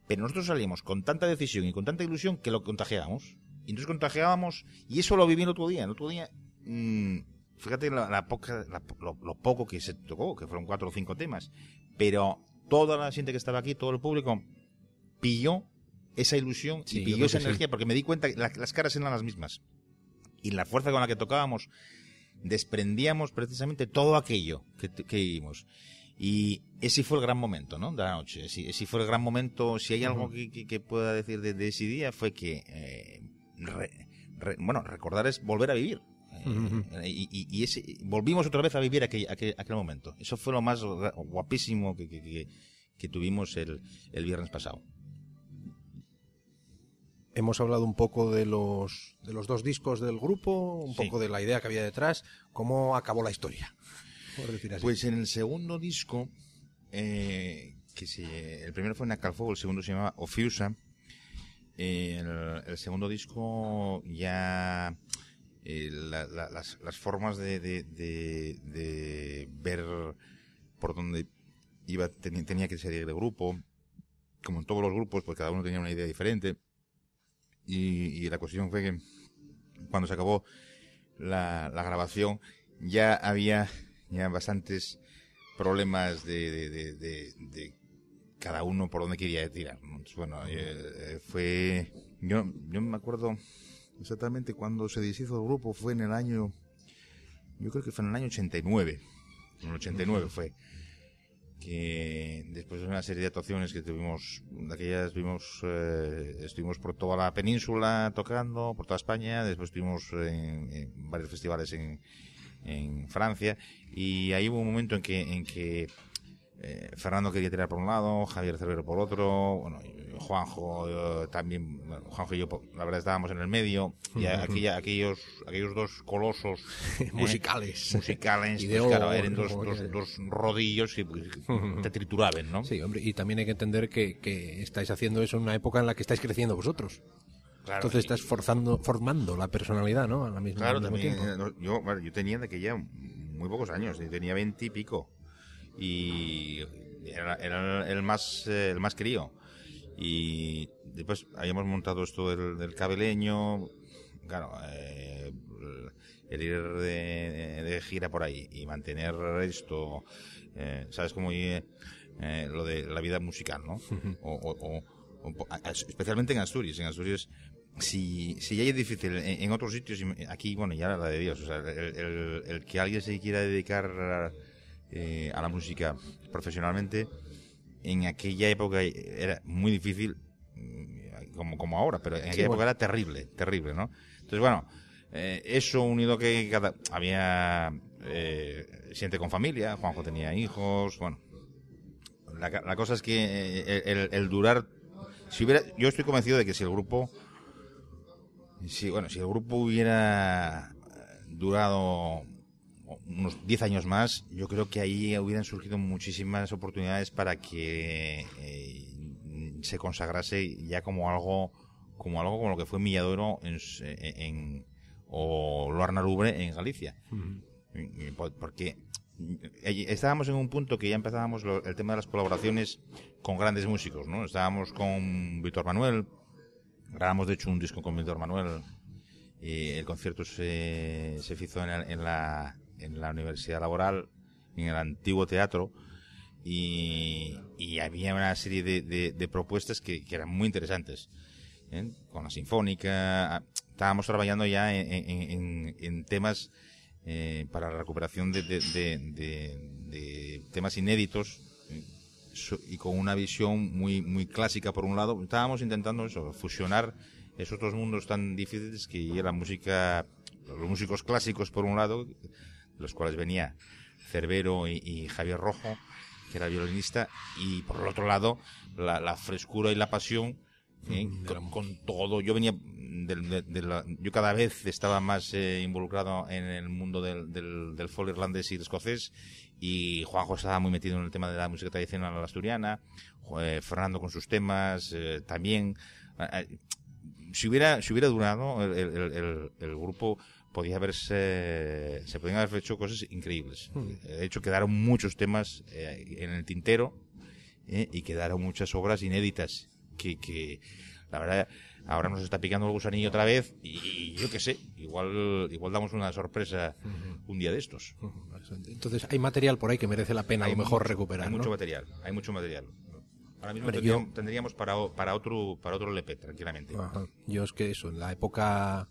pero nosotros salimos con tanta decisión y con tanta ilusión que lo contagiábamos y entonces contagiábamos y eso lo viví el otro día el otro día mm, fíjate la, la poca, la- lo, lo poco que se tocó, que fueron cuatro o cinco temas, pero toda la gente que estaba aquí, todo el público, pilló esa ilusión Sí, y pilló esa sí. energía, porque me di cuenta que la- las caras eran las mismas. Y la fuerza con la que tocábamos, desprendíamos precisamente todo aquello que, que vivimos. Y ese fue el gran momento, ¿no? De la noche. Ese, ese fue el gran momento. Si hay algo que, que- que pueda decir de, de ese día, fue que, eh, re- re- bueno, recordar es volver a vivir. Eh, y, y- y ese, volvimos otra vez a vivir aquel, aquel, aquel momento. Eso fue lo más guapísimo que, que- que- que tuvimos el, el viernes pasado. Hemos hablado un poco de los, de los dos discos del grupo, un Sí. poco de la idea que había detrás, cómo acabó la historia. Por decir así. Pues en el segundo disco, eh, que se, el primero fue Nacalfuego, el segundo se llamaba Ofiusa. Eh, el, el segundo disco ya eh, la- la- las, las formas de, de- de- de ver por dónde iba tenía, tenía que salir el grupo como en todos los grupos, pues cada uno tenía una idea diferente. Y, la cuestión fue que cuando se acabó la, grabación ya había ya bastantes problemas de, de, cada uno por donde quería tirar. bueno, eh, fue... Yo, yo me acuerdo exactamente cuando se deshizo el grupo, fue en el año... Yo creo que fue en el año 89. En el 89 fue después de una serie de actuaciones que tuvimos, de aquellas vimos, eh, estuvimos por toda la península tocando, por toda España, después estuvimos en, varios festivales en, en Francia, y ahí hubo un momento en que, en que eh, Fernando quería tirar por un lado, Javier Cervero por otro, bueno, Juanjo también, Juanjo y yo, la verdad estábamos en el medio, y aquella, aquellos, aquellos dos colosos ¿eh? musicales, musicales, pues, claro, eran dos, dos, rodillos y pues, te trituraban, ¿no? Sí, hombre, y también hay que entender que, que estáis haciendo eso en una época en la que estáis creciendo vosotros. Entonces estás forzando, formando la personalidad, ¿no? A la misma, claro, también, eh, Yo, yo tenía de aquella muy pocos años, tenía veinte y pico y era, el más eh, el más crío y después habíamos montado esto del, del cabeleño claro eh, el ir de, gira por ahí y mantener esto eh, sabes cómo lo de la vida musical no o, especialmente en Asturias. En Asturias si, si ya es difícil en, otros sitios aquí bueno ya la de Dios o sea el, el que alguien se quiera dedicar eh, a la música profesionalmente, en aquella época era muy difícil, mm, como, como ahora, pero en aquella época era terrible, terrible, ¿no? Entonces, bueno, eh, eso unido que cada, había eh, gente con familia, Juanjo tenía hijos, bueno. La, cosa es que eh, el, durar, si hubiera, yo estoy convencido de que si el grupo, si, bueno, si el grupo hubiera durado unos 10 años más, yo creo que ahí hubieran surgido muchísimas oportunidades para que eh, se consagrase ya como algo como algo como lo que fue Milladoro en, en o Loarna Lubre en Galicia. Porque eh, estábamos en un punto que ya empezábamos el tema de las colaboraciones con grandes músicos, ¿no? Estábamos con Víctor Manuel, grabamos de hecho un disco con Víctor Manuel, y el concierto se, se hizo en la en la Universidad Laboral, en el antiguo teatro, y, había una serie de, propuestas que, eran muy interesantes. ¿eh? Con la Sinfónica, estábamos trabajando ya en, temas eh, para la recuperación de, temas inéditos ¿eh? y con una visión muy, muy clásica por un lado. Estábamos intentando eso, fusionar esos dos mundos tan difíciles que la música, los músicos clásicos por un lado, los cuales venía Cervero y, Javier Rojo, que era violinista, y por el otro lado, la, frescura y la pasión ¿eh? con, todo. Yo venía de, yo cada vez estaba más eh, involucrado en el mundo del, del, folk irlandés y escocés y Juanjo estaba muy metido en el tema de la música tradicional asturiana, eh, Fernando con sus temas también. Si hubiera, si hubiera durado el, el grupo podía haberse, se podían haber hecho cosas increíbles. Hmm. De hecho, quedaron muchos temas eh, en el tintero eh, y quedaron muchas obras inéditas que, que, la verdad, ahora nos está picando el gusanillo otra vez y, yo qué sé, igual, igual damos una sorpresa un día de estos. Entonces, hay material por ahí que merece la pena a lo mejor recuperar. Hay mucho material, hay mucho material. Ahora mismo tendríamos, para, para, otro, para otro LP, tranquilamente. Yo es que eso, en la época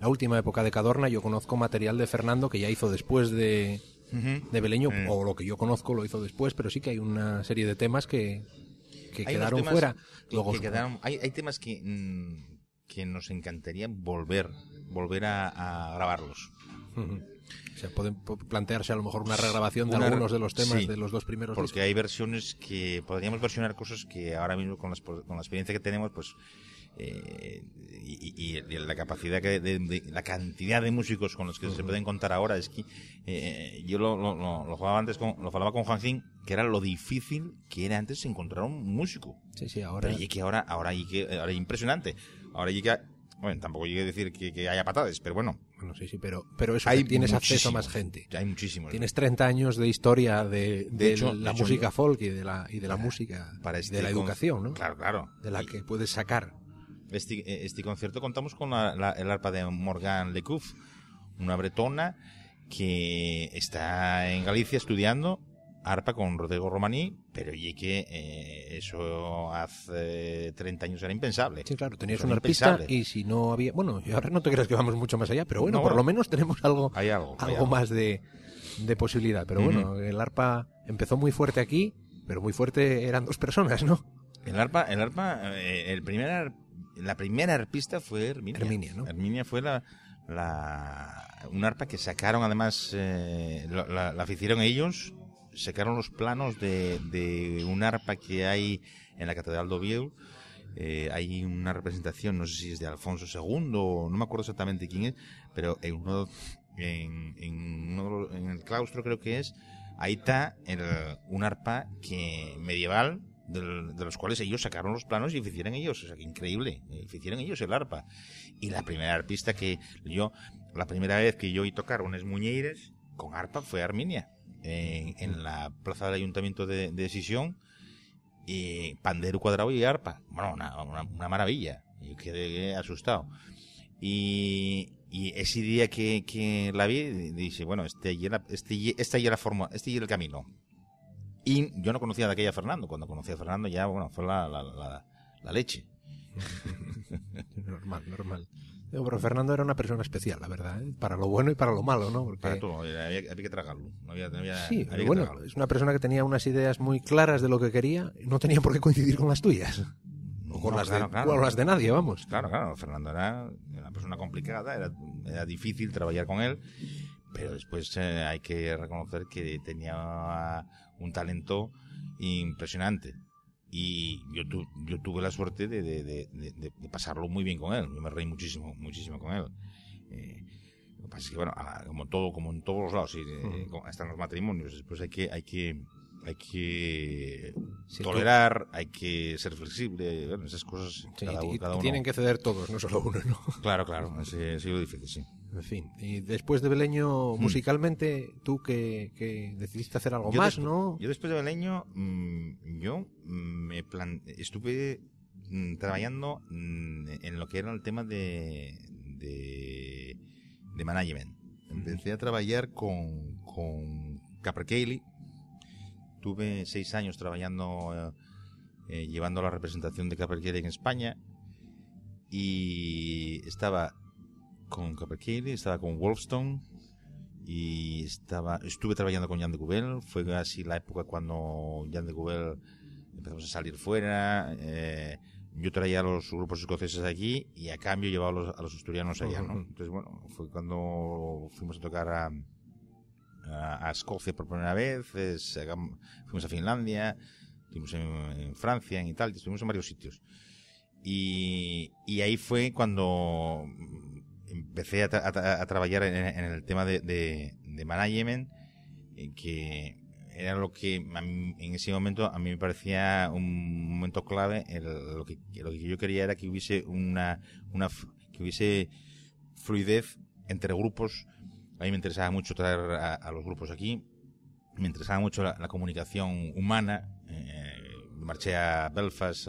la última época de Cadorna, yo conozco material de Fernando que ya hizo después de, de Beleño, o lo que yo conozco lo hizo después, pero sí que hay una serie de temas que, que quedaron fuera. Luego, hay, hay, temas que, mm, que nos encantaría volver, volver a, grabarlos. O sea, pueden plantearse a lo mejor una regrabación de algunos de los temas de los dos primeros Porque hay versiones que podríamos versionar cosas que ahora mismo con, con la experiencia que tenemos, pues eh, y, la capacidad que de, la cantidad de músicos con los que se pueden contar ahora es que eh, yo lo, lo, lo, hablaba antes con, lo hablaba con Juancín que era lo difícil que era antes encontrar un músico sí sí ahora y que ahora ahora y que ahora impresionante ahora llega Bueno, tampoco llegué a decir que, haya patadas, pero bueno. Bueno, sí, sí, pero, pero eso hay tienes acceso a más gente. Hay muchísimos. Tienes 30 años de historia de, de, la música folk y de la, y de la música, para este de la educación, ¿no? Claro, claro. De la que puedes sacar. Este, este concierto contamos con la, el arpa de Morgan Lecouf, una bretona que está en Galicia estudiando arpa con Rodrigo Romaní, pero y que eh, eso hace 30 años era impensable. Sí, claro, tenías una arpista y si no había... Bueno, y ahora no te creas que vamos mucho más allá, pero bueno, por lo menos tenemos algo, algo, algo, más de, de, posibilidad. Pero bueno, el arpa empezó muy fuerte aquí, pero muy fuerte eran dos personas, ¿no? El arpa, el arpa, eh, el primer, la primera arpista fue Herminia. Herminia, ¿no? Herminia fue la, la un arpa que sacaron además, eh, la, la, hicieron ellos sacaron los planos de, de un arpa que hay en la Catedral de Oviedo. Eh, hay una representación, no sé si es de Alfonso II, no me acuerdo exactamente quién es, pero en uno, en, en, el claustro creo que es, ahí está el, un arpa que medieval de los cuales ellos sacaron los planos y hicieron ellos, o sea, que increíble, hicieron ellos el arpa. Y la primera arpista que yo, la primera vez que yo oí tocar unas muñeiras con arpa fue Arminia en, la plaza del ayuntamiento de, Decisión y pandero cuadrado y arpa. Bueno, una, maravilla. Yo quedé asustado. Y, ese día que, la vi, dice, bueno, este este, esta ya la forma, este ya el camino. Y yo no conocía de aquella Fernando. Cuando conocí a Fernando ya, bueno, fue la, la leche. normal, normal. Pero Fernando era una persona especial, la verdad, ¿eh? para lo bueno y para lo malo, ¿no? Porque... Para todo, había, que tragarlo. sí, bueno, es una persona que tenía unas ideas muy claras de lo que quería no tenía por qué coincidir con las tuyas. O con, las, de, las de nadie, vamos. Claro, claro, Fernando era una persona complicada, era, era difícil trabajar con él, pero después eh, hay que reconocer que tenía un talento impresionante y yo, yo tuve la suerte de, de, de, pasarlo muy bien con él. Yo me reí muchísimo, muchísimo con él. Eh, lo que pasa es que, bueno, como todo, como en todos los lados, y, eh, hasta en los matrimonios, pues hay que, hay que, hay que tolerar, hay que ser flexible, esas cosas. cada, cada Tienen que ceder todos, no solo uno, ¿no? Claro, claro, ha sido difícil, sí. En fin, y después de Beleño, hmm. musicalmente, tú que, que, decidiste hacer algo más, ¿no? Yo después de Beleño, mm, yo me plan estuve mm, trabajando mm, en lo que era el tema de, de, de management. Empecé a trabajar con, con Capra Tuve seis años trabajando, eh, eh, llevando la representación de Capra en España. Y estaba con Capercaillie, estaba con Wolfstone y estaba estuve trabajando con Jan de Gubel. Fue así la época cuando Jan de Gubel empezamos a salir fuera. Eh, yo traía a los grupos escoceses aquí y a cambio llevaba a los, a los asturianos allá, ¿no? Entonces, bueno, fue cuando fuimos a tocar a, a, Escocia por primera vez, fuimos a Finlandia, estuvimos en, Francia, en Italia, estuvimos en varios sitios. Y, y ahí fue cuando empecé a, trabajar en, el tema de, de, management, que era lo que en ese momento a mí me parecía un momento clave. lo, que, lo que yo quería era que hubiese una, una que hubiese fluidez entre grupos. A mí me interesaba mucho traer a, los grupos aquí. Me interesaba mucho la, comunicación humana. Eh, marché a Belfast,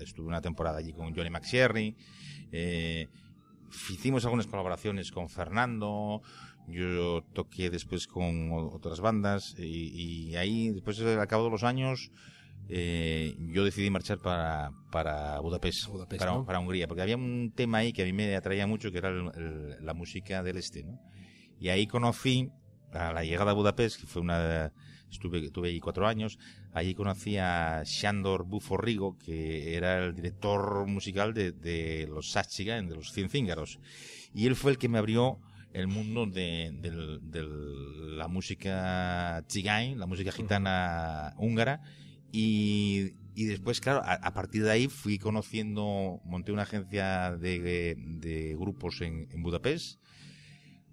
estuve una temporada allí con Johnny McSherry. Eh, hicimos algunas colaboraciones con Fernando, yo toqué después con otras bandas y, ahí, después al cabo de los años, eh, yo decidí marchar para, para Budapest, para, Hungría, porque había un tema ahí que a mí me atraía mucho, que era la música del este, ¿no? Y ahí conocí, a la llegada a Budapest, que fue una, estuve, estuve ahí cuatro años, Allí conocí a Shandor Buforrigo, que era el director musical de, de los Sachigan, de los Cien Cíngaros. Y él fue el que me abrió el mundo de, la música tzigane, la música gitana húngara. Y, después, claro, a, partir de ahí fui conociendo, monté una agencia de, grupos en, Budapest.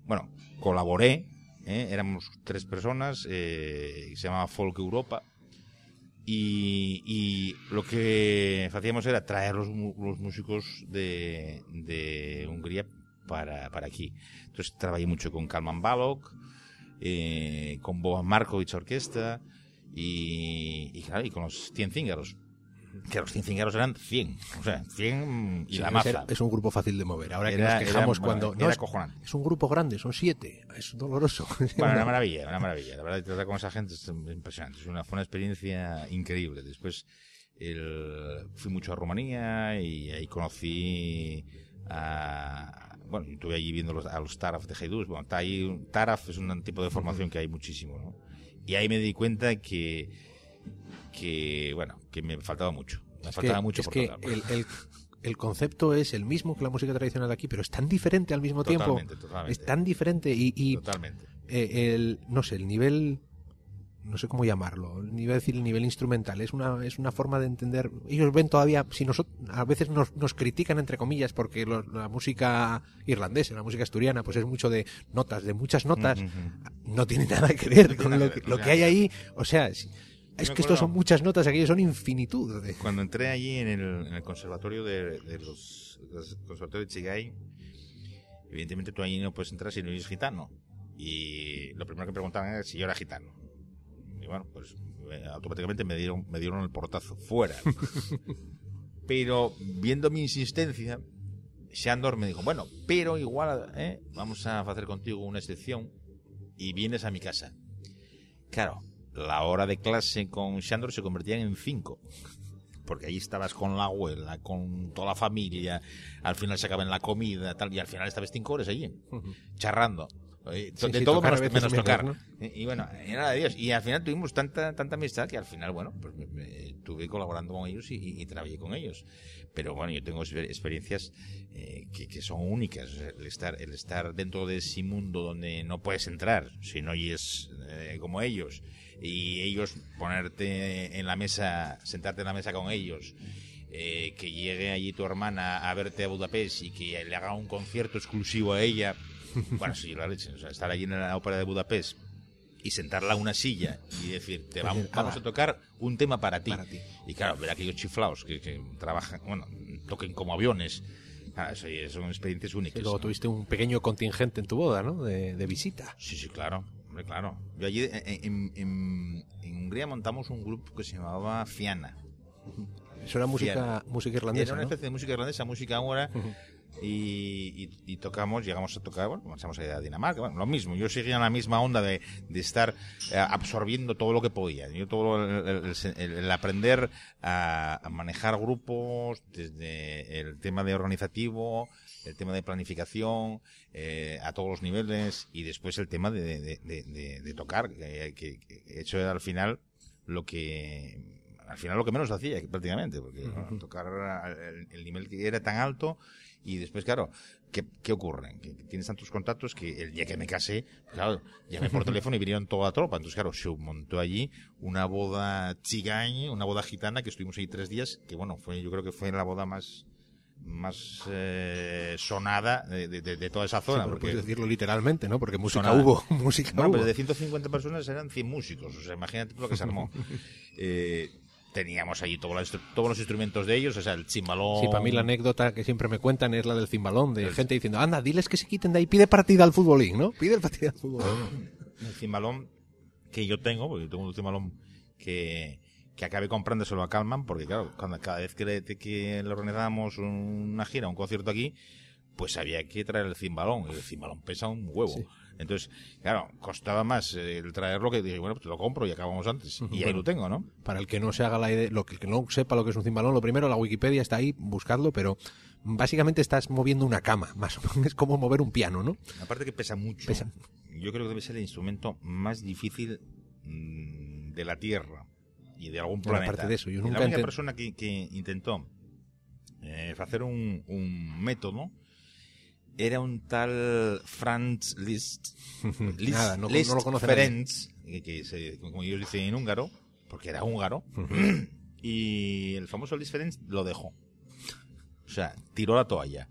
Bueno, colaboré, ¿eh? éramos tres personas, eh, se llamaba Folk Europa y, y lo que hacíamos era traer los, los músicos de, de Hungría para, para aquí. Entonces trabajé mucho con Kalman Balog, eh, con Boban Markovic Orquesta y, claro, y con los 100 cíngaros. Que los 100 cíngaros eran 100, o sea, 100 y Sí, la es- maza. Es un grupo fácil de mover. Ahora que Era- nos quejamos era- cuando. bueno, no, era es, un grupo grande, son siete. Es doloroso. Bueno, una maravilla, una maravilla. La verdad, tratar con esa gente es impresionante. Es una, fue una experiencia increíble. Después el- fui mucho a Rumanía y ahí conocí a... Bueno, yo estuve allí viendo los, a los Taraf de Haidús. Bueno, Taraf es un tipo de formación que hay muchísimo, ¿no? Y ahí me di cuenta que, que bueno, que me faltaba mucho. Me Es faltaba que- mucho es por que el, el- el concepto es el mismo que la música tradicional de aquí, pero es tan diferente al mismo tiempo. Totalmente, totalmente. Es tan diferente y, y, Totalmente. eh, el, no sé, el nivel, no sé cómo llamarlo, el nivel, decir, el nivel instrumental, es una, es una forma de entender, ellos ven todavía, si nosotros, a veces nos, nos critican entre comillas porque lo- la música irlandesa, la música asturiana, pues es mucho de notas, de muchas notas, no tiene nada que ver con lo que, lo que hay ahí, o sea, si- es que estos son muchas notas, aquellos son infinitud. de- Cuando entré allí en el, en el conservatorio de, de los, los conservatorio de Chigai, evidentemente tú allí no puedes entrar si no eres gitano. Y lo primero que preguntaban era si yo era gitano. Y bueno, pues eh, automáticamente me dieron, me dieron el portazo fuera. pero viendo mi insistencia, Shandor me dijo, bueno, pero igual eh, vamos a hacer contigo una excepción y vienes a mi casa. Claro, la hora de clase con Shandor se convertía en cinco. Porque allí estabas con la abuela, con toda la familia, al final se acaba en la comida, tal, y al final estabas cinco horas allí, charrando. Eh, Sí, de sí, todo tocar menos, tocar. ¿no? Y, y bueno, y nada de Dios. Y al final tuvimos tanta, tanta amistad que al final, bueno, pues me, me- estuve colaborando con ellos y, y- y trabajé con ellos. Pero bueno, yo tengo exper- experiencias eh, que, que son únicas. El estar, el estar dentro de ese mundo donde no puedes entrar si no es como ellos. Y ellos ponerte en la mesa, sentarte en la mesa con ellos. eh, que llegue allí tu hermana a verte a Budapest y que le haga un concierto exclusivo a ella. Bueno, sí, la leche. O sea, estar allí en la ópera de Budapest y sentarla a una silla y decir, te vamos, Oye, vamos a tocar un tema para ti. Para ti. Y claro, ver aquellos chiflados que, que trabajan, bueno, toquen como aviones. Ah, eso son experiencias Y únicas. luego ¿no? tuviste un pequeño contingente en tu boda, ¿no? De, de visita. Sí, sí, claro. Hombre, claro. Yo allí en, en- en- en Hungría montamos un grupo que se llamaba Fiana. Eso era música, Fiana. música Era irlandesa, una ¿no? especie de música irlandesa, música húngara. Ujú. y, y- y tocamos, llegamos a tocar, bueno, marchamos a Dinamarca, bueno, lo mismo, yo seguía en la misma onda de, de estar eh, absorbiendo todo lo que podía, yo todo el, el- el- el aprender a, a manejar grupos, desde el tema de organizativo, el tema de planificación, eh, a todos los niveles, y después el tema de, de- de- de- de tocar, que, eso era al final lo que al final lo que menos hacía prácticamente porque tocar el, el nivel que era tan alto y después claro ¿qué, qué ocurre? Que tienes tantos contactos que el día que me casé claro llamé por teléfono y vinieron toda la tropa entonces claro se montó allí una boda chigañe una boda gitana que estuvimos ahí tres días que bueno fue yo creo que fue la boda más más eh, sonada de, de- de toda esa Sí, zona pero porque puedes decirlo literalmente, ¿no? Porque música Sonada. hubo, música bueno, hubo. pero de 150 personas eran 100 músicos. O sea, imagínate lo que se armó. Eh, teníamos allí todos los, todos los instrumentos de ellos, o sea, el chimbalón. Sí, para mí la anécdota que siempre me cuentan es la del cimbalón, de gente diciendo, anda, diles que se quiten de ahí, pide partida al futbolín, ¿no? Pide el partida al futbolín. el cimbalón que yo tengo, porque yo tengo un cimbalón que, que acabé comprándoselo a Calman, porque claro, cuando, cada vez que le, que le organizábamos una gira, un concierto aquí, pues había que traer el cimbalón, y el cimbalón pesa un huevo. Sí. Entonces, claro, costaba más eh, el traerlo que dije, bueno, pues lo compro y acabamos antes. Y ahí lo tengo, ¿no? Para el que no se haga la idea, lo que, que no sepa lo que es un cimbalón, lo primero, la Wikipedia está ahí, buscadlo, pero básicamente estás moviendo una cama, más o menos es como mover un piano, ¿no? Aparte que pesa mucho. Pesa. Yo creo que debe ser el instrumento más difícil mm, de la Tierra y de algún planeta. aparte de eso, yo nunca la única persona que, que intentó eh, hacer un, un método era un tal Franz Liszt. Liszt, Nada, no- no Liszt lo conoce. Ferenc, que, que se- como ellos dicen en húngaro, porque era húngaro, y el famoso Liszt Ferenc lo dejó. O sea, tiró la toalla.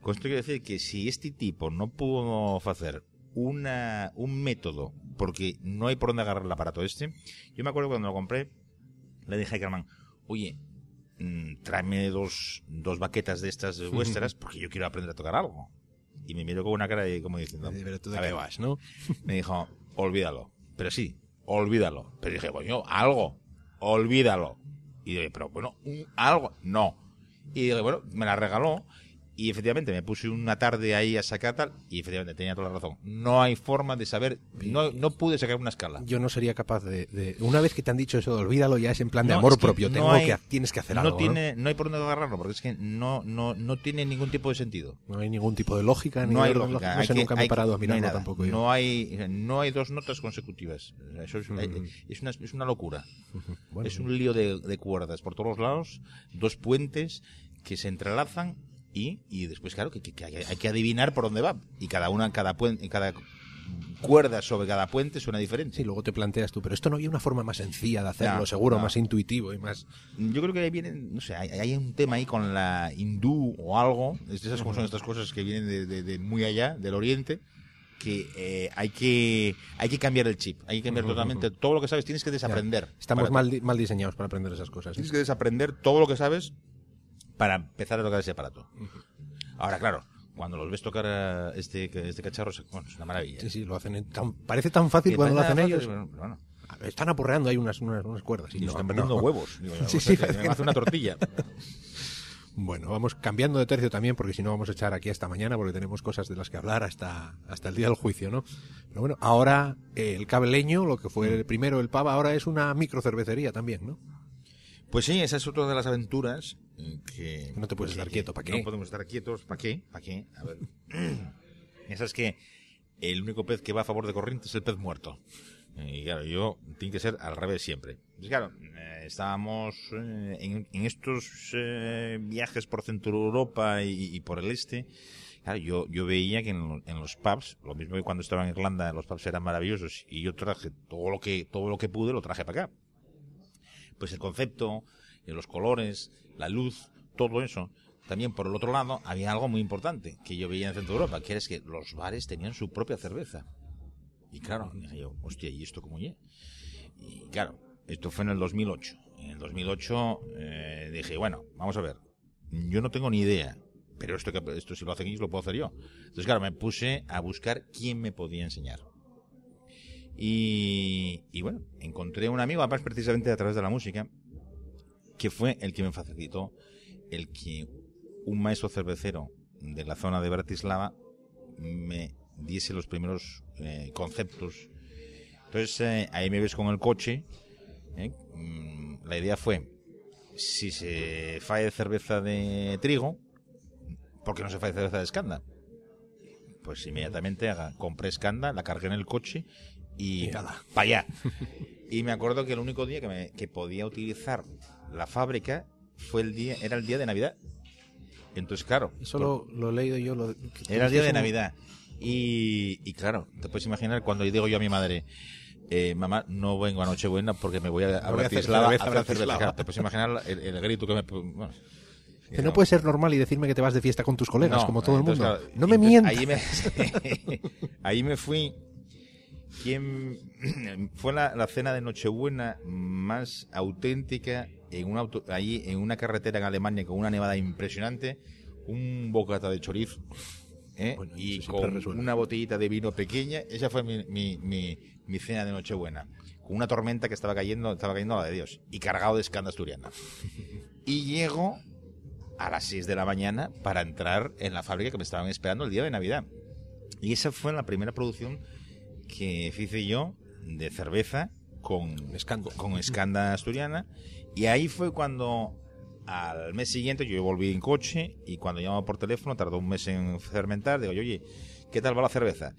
Con esto quiero decir que si este tipo no pudo hacer una, un método, porque no hay por dónde agarrar el aparato este, yo me acuerdo cuando lo compré, le dije a Carmen, oye, mm, tráeme dos, dos baquetas de estas vuestras porque yo quiero aprender a tocar algo. Y me miró con una cara de como diciendo, Pero tú de a qué ver, vas, ¿no? me dijo, olvídalo. Pero sí, olvídalo. Pero dije, coño, algo, olvídalo. Y dije, pero bueno, un algo, no. Y dije, bueno, me la regaló. Y efectivamente me puse una tarde ahí a sacar tal. Y efectivamente tenía toda la razón. No hay forma de saber. No, no pude sacar una escala. Yo no sería capaz de, de- Una vez que te han dicho eso, olvídalo, ya es en plan de No, amor es que propio. no Tengo hay- que, tienes que hacer no algo. ¿no? tiene, ¿no? hay por dónde agarrarlo, porque es que no, no, no tiene ningún tipo de sentido. No hay ningún tipo de lógica, ni No de hay lógica. lógico. No hay sé, que- nunca me hay he parado a que- hay mirarlo nada. tampoco yo. No hay, no hay dos notas consecutivas. O sea, Eso es, hay- es, una, es una locura. Bueno, es un lío de, de cuerdas por todos lados, dos puentes que se entrelazan y, y después, claro, que, que- hay, hay que adivinar por dónde va. Y cada una, cada puente, cada cuerda sobre cada puente suena diferente. Sí, luego te planteas tú, pero esto no había una forma más sencilla de hacerlo, No, seguro, no. más intuitivo y más. Yo creo que ahí vienen, no sé, hay, hay un tema ahí con la hindú o algo, esas como son estas cosas que vienen de, de- de muy allá, del oriente, que eh, hay que hay que cambiar el chip, hay que cambiar totalmente todo lo que sabes, tienes que desaprender. Estamos Para- mal, mal diseñados para aprender esas cosas. Tienes que desaprender todo lo que sabes para empezar a tocar ese aparato. Ahora, claro, cuando los ves tocar a este, este cacharro, bueno, es una maravilla. Sí, sí, lo hacen. en tan- parece tan fácil cuando lo hacen ellos. bueno, Están apurreando ahí unas, unas, unas cuerdas. y no, están no. vendiendo huevos. Digo, Sí, sí, sea, que me hace una tortilla. Bueno, vamos cambiando de tercio también, porque si no vamos a echar aquí hasta mañana, porque tenemos cosas de las que hablar hasta, hasta el día del juicio, ¿no? Pero bueno, ahora eh, el cableño, lo que fue el primero el pava, ahora es una microcervecería también, ¿no? Pues sí, esa es otra de las aventuras eh, que... No te puedes que- estar quieto, ¿pa' qué? No podemos estar quietos, ¿para qué? ¿Para qué? A ver. Esa es que el único pez que va a favor de corriente es el pez muerto. Eh, Y claro, yo tiene que ser al revés siempre. Pues claro, eh, estábamos eh, en, en estos eh, viajes por Centro Europa y, y por el este. Claro, yo, yo veía que en, en los pubs, lo mismo que cuando estaba en Irlanda, los pubs eran maravillosos y yo traje todo lo que, todo lo que pude, lo traje para acá pues el concepto, eh, los colores, la luz, todo eso. También por el otro lado había algo muy importante que yo veía en Centro Europa, que es que los bares tenían su propia cerveza. Y claro, dije yo, hostia, ¿y esto cómo es? Y claro, esto fue en el 2008. En el 2008 eh, dije, bueno, vamos a ver, yo no tengo ni idea, pero esto, que, esto si lo hacen ellos lo puedo hacer yo. Entonces, claro, me puse a buscar quién me podía enseñar. Y, bueno, encontré un amigo, además precisamente a través de la música, que fue el que me facilitó el que un maestro cervecero de la zona de Bratislava me diese los primeros eh, conceptos. Entonces eh, ahí me ves con el coche. ¿eh? Mm, La idea fue, si se fae cerveza de trigo, ¿por qué no se fae cerveza de escanda? Pues inmediatamente haga- compré escanda, la cargué en el coche y para allá. Y me acuerdo que el único día que, me- que podía utilizar la fábrica fue el día, era el día de Navidad. Entonces, claro, Eso lo, lo he leído yo. Lo, era el día de Navidad. Y, y claro, te puedes imaginar cuando digo yo a mi madre, eh, mamá, no vengo a Nochebuena porque me voy a, a voy a hacer Bratislava a cerveza, hacer cerveza. Bratislava. Claro, te puedes imaginar el, el grito que me... bueno, Que no puede ser normal y decirme que te vas de fiesta con tus colegas, no, como todo el mundo. claro, no me entonces, mientas. Ahí me, ahí me fui. ¿Quién fue la, la cena de Nochebuena más auténtica en una auto, allí en una carretera en Alemania con una nevada impresionante? Un bocata de chorizo. ¿eh? Bueno, y con resuelve. una botellita de vino pequeña. Esa fue mi, mi, mi, mi cena de Nochebuena. Con una tormenta que estaba cayendo, estaba cayendo a la de Dios. Y cargado de escanda asturiana. Y llego a las 6 de la mañana para entrar en la fábrica que me estaban esperando el día de Navidad. Y esa fue la primera producción que hice yo de cerveza con Escanda. con escanda asturiana. Y ahí fue cuando al mes siguiente yo volví en coche y cuando llamaba por teléfono, tardó un mes en fermentar, digo, oye, ¿qué tal va la cerveza?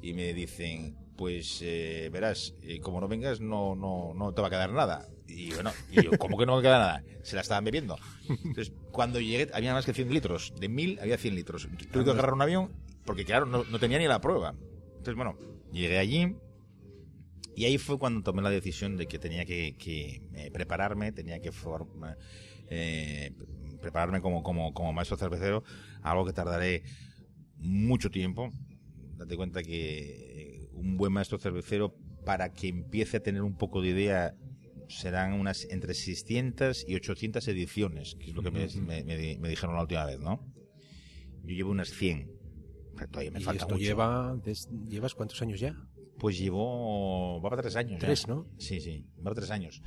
Y me dicen, pues eh, verás, eh, como no vengas no, no, no te va a quedar nada. Y bueno, y yo, ¿cómo que no me queda nada? Se la estaban bebiendo. Entonces, cuando llegué, había más que 100 litros. De 1000 había 100 litros. Tuve que agarrar un avión porque, claro, no, no tenía ni la prueba. Entonces, bueno, llegué allí y ahí fue cuando tomé la decisión de que tenía que, que, eh, prepararme, tenía que eh, prepararme como, como, como maestro cervecero, algo que tardaré mucho tiempo. Date cuenta que eh, un buen maestro cervecero, para que empiece a tener un poco de idea, serán unas entre 600 y 800 ediciones, que es lo que me, me- me- me dijeron la última vez, ¿no? Yo llevo unas 100. Todavía me ¿Y falta esto mucho. lleva, des- llevas cuántos años ya? Pues llevo. Va para tres años. ya. Tres, ¿no? Sí, sí, va para tres años.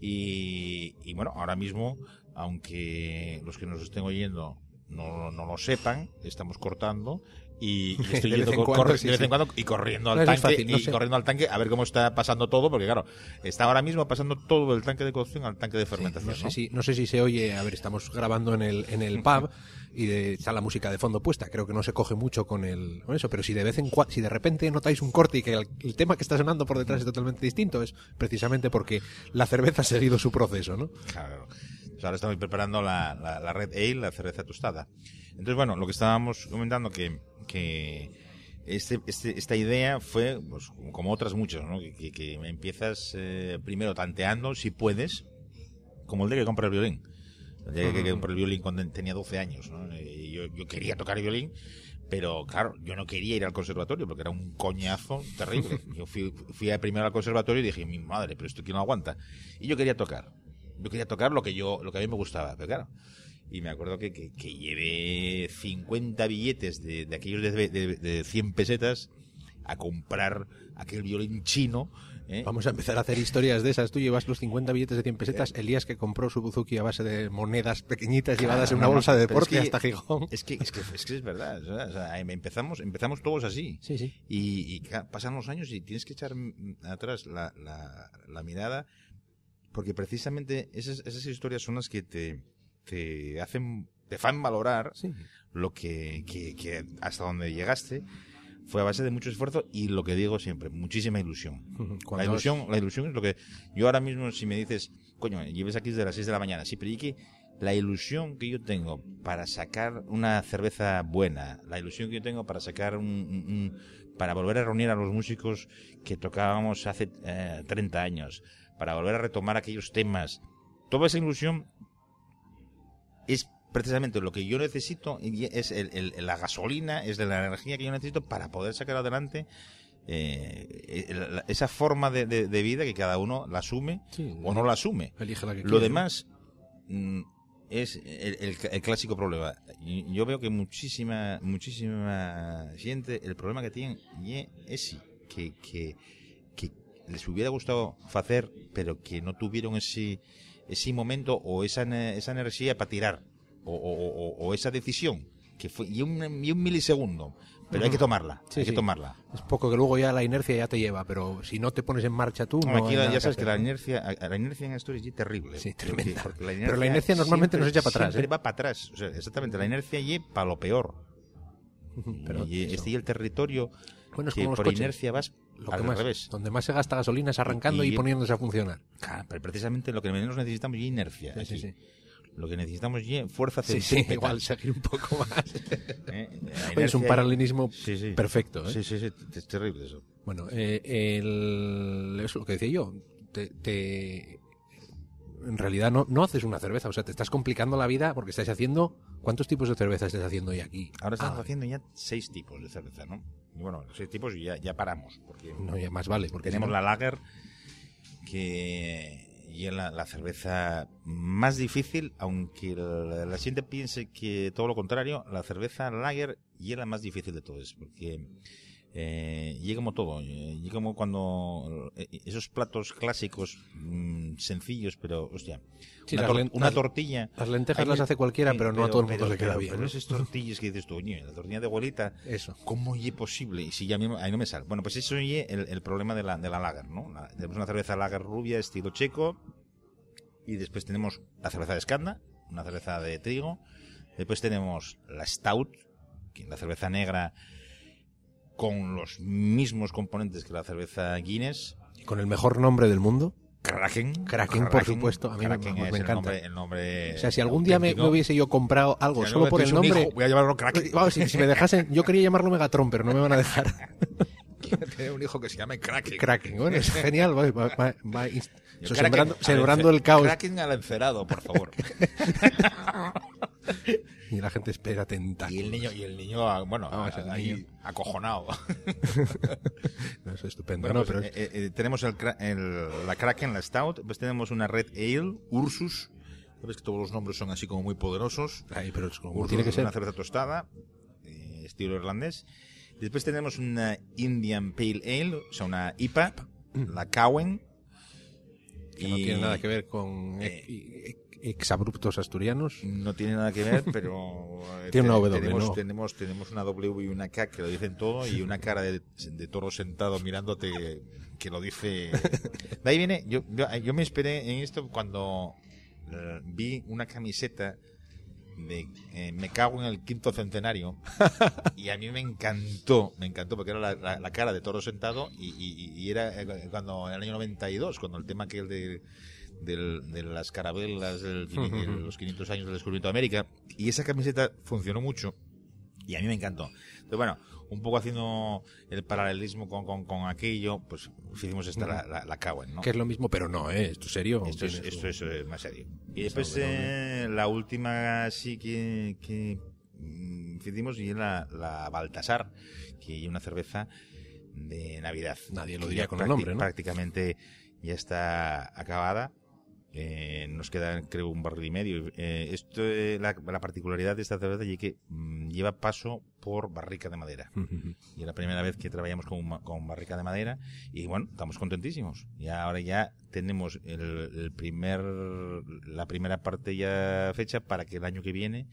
Y, y bueno, ahora mismo, aunque los que nos estén oyendo no, no lo sepan, estamos cortando y, y estoy De yendo cuando, sí, de vez en sí. cuando y corriendo al No, tanque fácil, no y sé. corriendo al tanque a ver cómo está pasando todo, porque claro, está ahora mismo pasando todo del tanque de cocción al tanque de fermentación. No sé, si, no sé si se oye, a ver, estamos grabando en el, en el pub y de- está la música de fondo puesta. Creo que no se coge mucho con el con eso, pero si de vez en cuando, si de repente notáis un corte y que el, el tema que está sonando por detrás es totalmente distinto, es precisamente porque la cerveza ha seguido su proceso, ¿no? Claro. Pues ahora estamos preparando la, la, la Red Ale, la cerveza tostada. Entonces, bueno, lo que estábamos comentando que, que este, este- esta idea fue, pues, como otras muchas, ¿no? Que, que- que empiezas eh, primero tanteando, si puedes, como el de que compra el violín. El día que, que compré el violín cuando tenía 12 años, ¿no? Y yo, yo quería tocar el violín, pero claro, yo no quería ir al conservatorio porque era un coñazo terrible. Yo fui, fui primero al conservatorio y dije, mi madre, pero esto quién lo aguanta. Y yo quería tocar. Yo quería tocar lo que yo, lo que a mí me gustaba, pero claro. Y me acuerdo que, que, que llevé 50 billetes de, de aquellos de, de, de 100 pesetas a comprar aquel violín chino. ¿eh? Vamos a empezar a hacer historias de esas. Tú llevas los 50 billetes de 100 pesetas. Elías que compró su Buzuki a base de monedas pequeñitas llevadas en una bolsa de es deporte que- hasta Gijón. Es que, es que, es que es verdad. ¿verdad? O sea, em- empezamos, empezamos todos así. Sí, sí. Y, pasan los años y tienes que echar mm, atrás la, la, la mirada porque precisamente esas, esas historias son las que te, te hacen, te fan valorar Sí. lo que, que, que hasta donde llegaste fue a base de mucho esfuerzo y lo que digo siempre, muchísima ilusión. La ilusión, la ilusión es lo que yo ahora mismo si me dices, coño, lleves aquí desde las 6 de la mañana, sí, pero y que la ilusión que yo tengo para sacar una cerveza buena, la ilusión que yo tengo para sacar un, un- un- para volver a reunir a los músicos que tocábamos hace eh, 30 años, para volver a retomar aquellos temas, toda esa ilusión es precisamente lo que yo necesito y es el- el- la gasolina, es de la energía que yo necesito para poder sacar adelante eh, la- esa forma de, de- de vida que cada uno la asume Sí, o no la asume. elige la que Lo demás mm, es el, el- el clásico problema. Yo veo que muchísima muchísima gente, el problema que tienen es que, que, que les hubiera gustado hacer, pero que no tuvieron ese, ese momento o esa, esa energía para tirar, o, o- o- o esa decisión, que fue y un, y un milisegundo. Pero hay que tomarla, Sí, hay sí. que tomarla. Es poco que luego ya la inercia ya te lleva, pero si no te pones en marcha tú, no Aquí hay ya sabes que la ¿no? inercia, la inercia en esto es terrible. Sí, Porque- tremenda. Pero la inercia normalmente nos echa para atrás, Siempre ¿eh? va para atrás. O sea, exactamente, la inercia y para lo peor. Pero y eso. este y el territorio Bueno, es que como por coches. inercia vas Lo al que más, revés. Donde más se gasta gasolina es arrancando y, Y- poniéndose a funcionar. Claro, pero precisamente lo que menos necesitamos es inercia. Sí, sí, aquí. sí. Lo que necesitamos es fuerza Sí, sí, centrípeta. igual seguir un poco más. ¿eh? Oye, es un paralelismo perfecto. ¿eh? Sí, sí, sí, es terrible eso. Bueno, eh, el, eso es lo que decía yo. Te, te- en realidad no, no haces una cerveza, o sea, te estás complicando la vida porque estás haciendo. ¿Cuántos tipos de cerveza estás haciendo hoy aquí? Ahora estamos Ah, haciendo ya seis tipos de cerveza, ¿no? Y bueno, seis tipos y ya, ya paramos. Porque No, ya más vale, porque tenemos si no- la lager que y es la, la cerveza más difícil, aunque la, la gente piense que todo lo contrario, la cerveza lager y es la más difícil de todas, porque eh, y como todo, eh, y como cuando eh, esos platos clásicos mm, sencillos, pero hostia, Sí, una, tor- tortilla. Las lentejas las hace cualquiera, pero no a todo el mundo pero- le queda pero- bien. Pero ¿no? esas tortillas que dices tú, la tortilla de abuelita, Eso. ¿Cómo es posible? Y si ya a mí, a mí no me sale. Bueno, pues eso es el, el problema de la, de la lager, ¿no? La- tenemos una cerveza lager rubia, estilo checo, y después tenemos la cerveza de escanda, una cerveza de trigo, después tenemos la stout, que es la cerveza negra con los mismos componentes que la cerveza Guinness, Con el mejor nombre del mundo. Kraken. Kraken, por supuesto, a mí me- Kraken me es el encanta. nombre- el nombre O sea, si algún día me, me hubiese yo comprado algo Si solo por el nombre. hijo, voy a llamarlo Kraken. Vamos, si, si me dejasen, yo quería llamarlo Megatron, pero no me van a dejar. Tener un hijo que se llame Kraken. Kraken, bueno, es genial. Va, va- va- eso, Kraken sembrando encer- el caos. Kraken al encerado, por favor. y la gente espera tentáculos. Y el niño, y el niño ah, bueno, Ah, ahí niño. acojonado. No, eso es estupendo. Bueno, no, pues, pero eh, eh, tenemos el, el- la Kraken, la Stout, pues tenemos una Red Ale, Ursus. Sabes que todos los nombres son así como muy poderosos. Ay, pero es como Ursus tiene que ser. una cerveza tostada, eh, estilo irlandés. Después tenemos una Indian Pale Ale, o sea, una IPA, la Cowen. que no tiene nada que ver con eh, exabruptos asturianos. No tiene nada que ver, pero eh, Tiene una W, tenemos, ¿no? tenemos, tenemos una W y una K que lo dicen todo y una cara de, de toro sentado mirándote que lo dice. De ahí viene, yo, yo, yo me esperé en esto cuando eh, vi una camiseta de eh, Me cago en el quinto centenario y a mí me encantó, me encantó porque era la, la- la cara de toro sentado y, y- y era cuando en el año 92, cuando el tema que el de del- de las carabelas, del- de los 500 años del descubrimiento de América. Y esa camiseta funcionó mucho y a mí me encantó. Entonces, bueno, un poco haciendo el paralelismo con, con, con aquello, pues hicimos esta, la, la, la Cowen, ¿no? Que es lo mismo, pero no, ¿eh? Esto es serio. Esto es, esto es eh, más serio. Y después eh, la última sí que, que mm, hicimos y es la, la Baltasar, que es una cerveza de Navidad. Nadie lo Que diría con el nombre, ¿no? Prácticamente ya está acabada. Eh, nos queda, creo, un barril y medio. Eh, esto, eh, la, la particularidad de esta cerveza es que mm, lleva paso por barrica de madera. Y es la primera vez que trabajamos con, barrica de madera y bueno, estamos contentísimos. Y ahora ya tenemos el, el primer, la primera parte ya fecha para que el año que viene,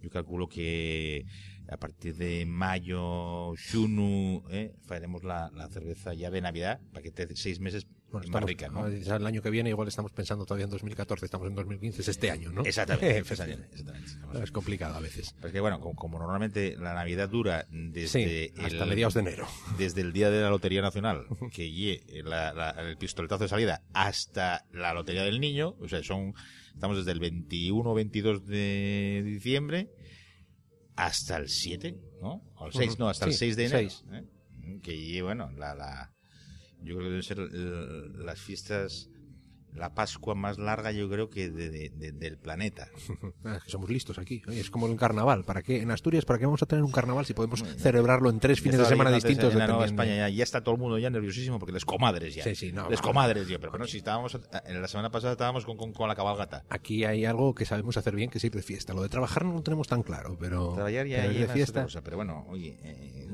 yo calculo que a partir de mayo, Shunu, eh, faremos la, la cerveza ya de Navidad, para que te seis meses Bueno, en estamos- barrica, ¿no? ah, es el año que viene, igual estamos pensando todavía en 2014, estamos en 2015, es este año, ¿no? Exactamente, exactamente, exactamente. Es complicado a veces. Porque bueno, como, como normalmente la Navidad dura desde Sí, hasta el- mediados de enero. desde el día de la Lotería Nacional, que lle la- la- el pistoletazo de salida, hasta la Lotería del Niño, o sea, son, estamos desde el 21 o 22 de diciembre hasta el 7, ¿no? O el 6, Ujú. no, hasta el Sí, 6 de enero. 6. ¿eh? Que bueno, la, la, yo creo que deben ser eh, las fiestas, la Pascua más larga, yo creo que de- de- de- del planeta. Ah, somos listos aquí. Oye, Es como un carnaval. ¿Para qué? En Asturias, ¿para qué vamos a tener un carnaval si podemos Bueno, celebrarlo en tres fines de semana distintos? En la Nueva España ya, ya está todo el mundo ya nerviosísimo porque les comadres ya. Sí, sí, no, les comadres ya. Pero bueno, si estábamos, en la semana pasada estábamos con, con, con la cabalgata. Aquí hay algo que sabemos hacer bien, que es ir de fiesta. Lo de trabajar no lo tenemos tan claro, pero, Trabajar ya, pero ya de es fiesta. cosa, pero bueno, oye, eh,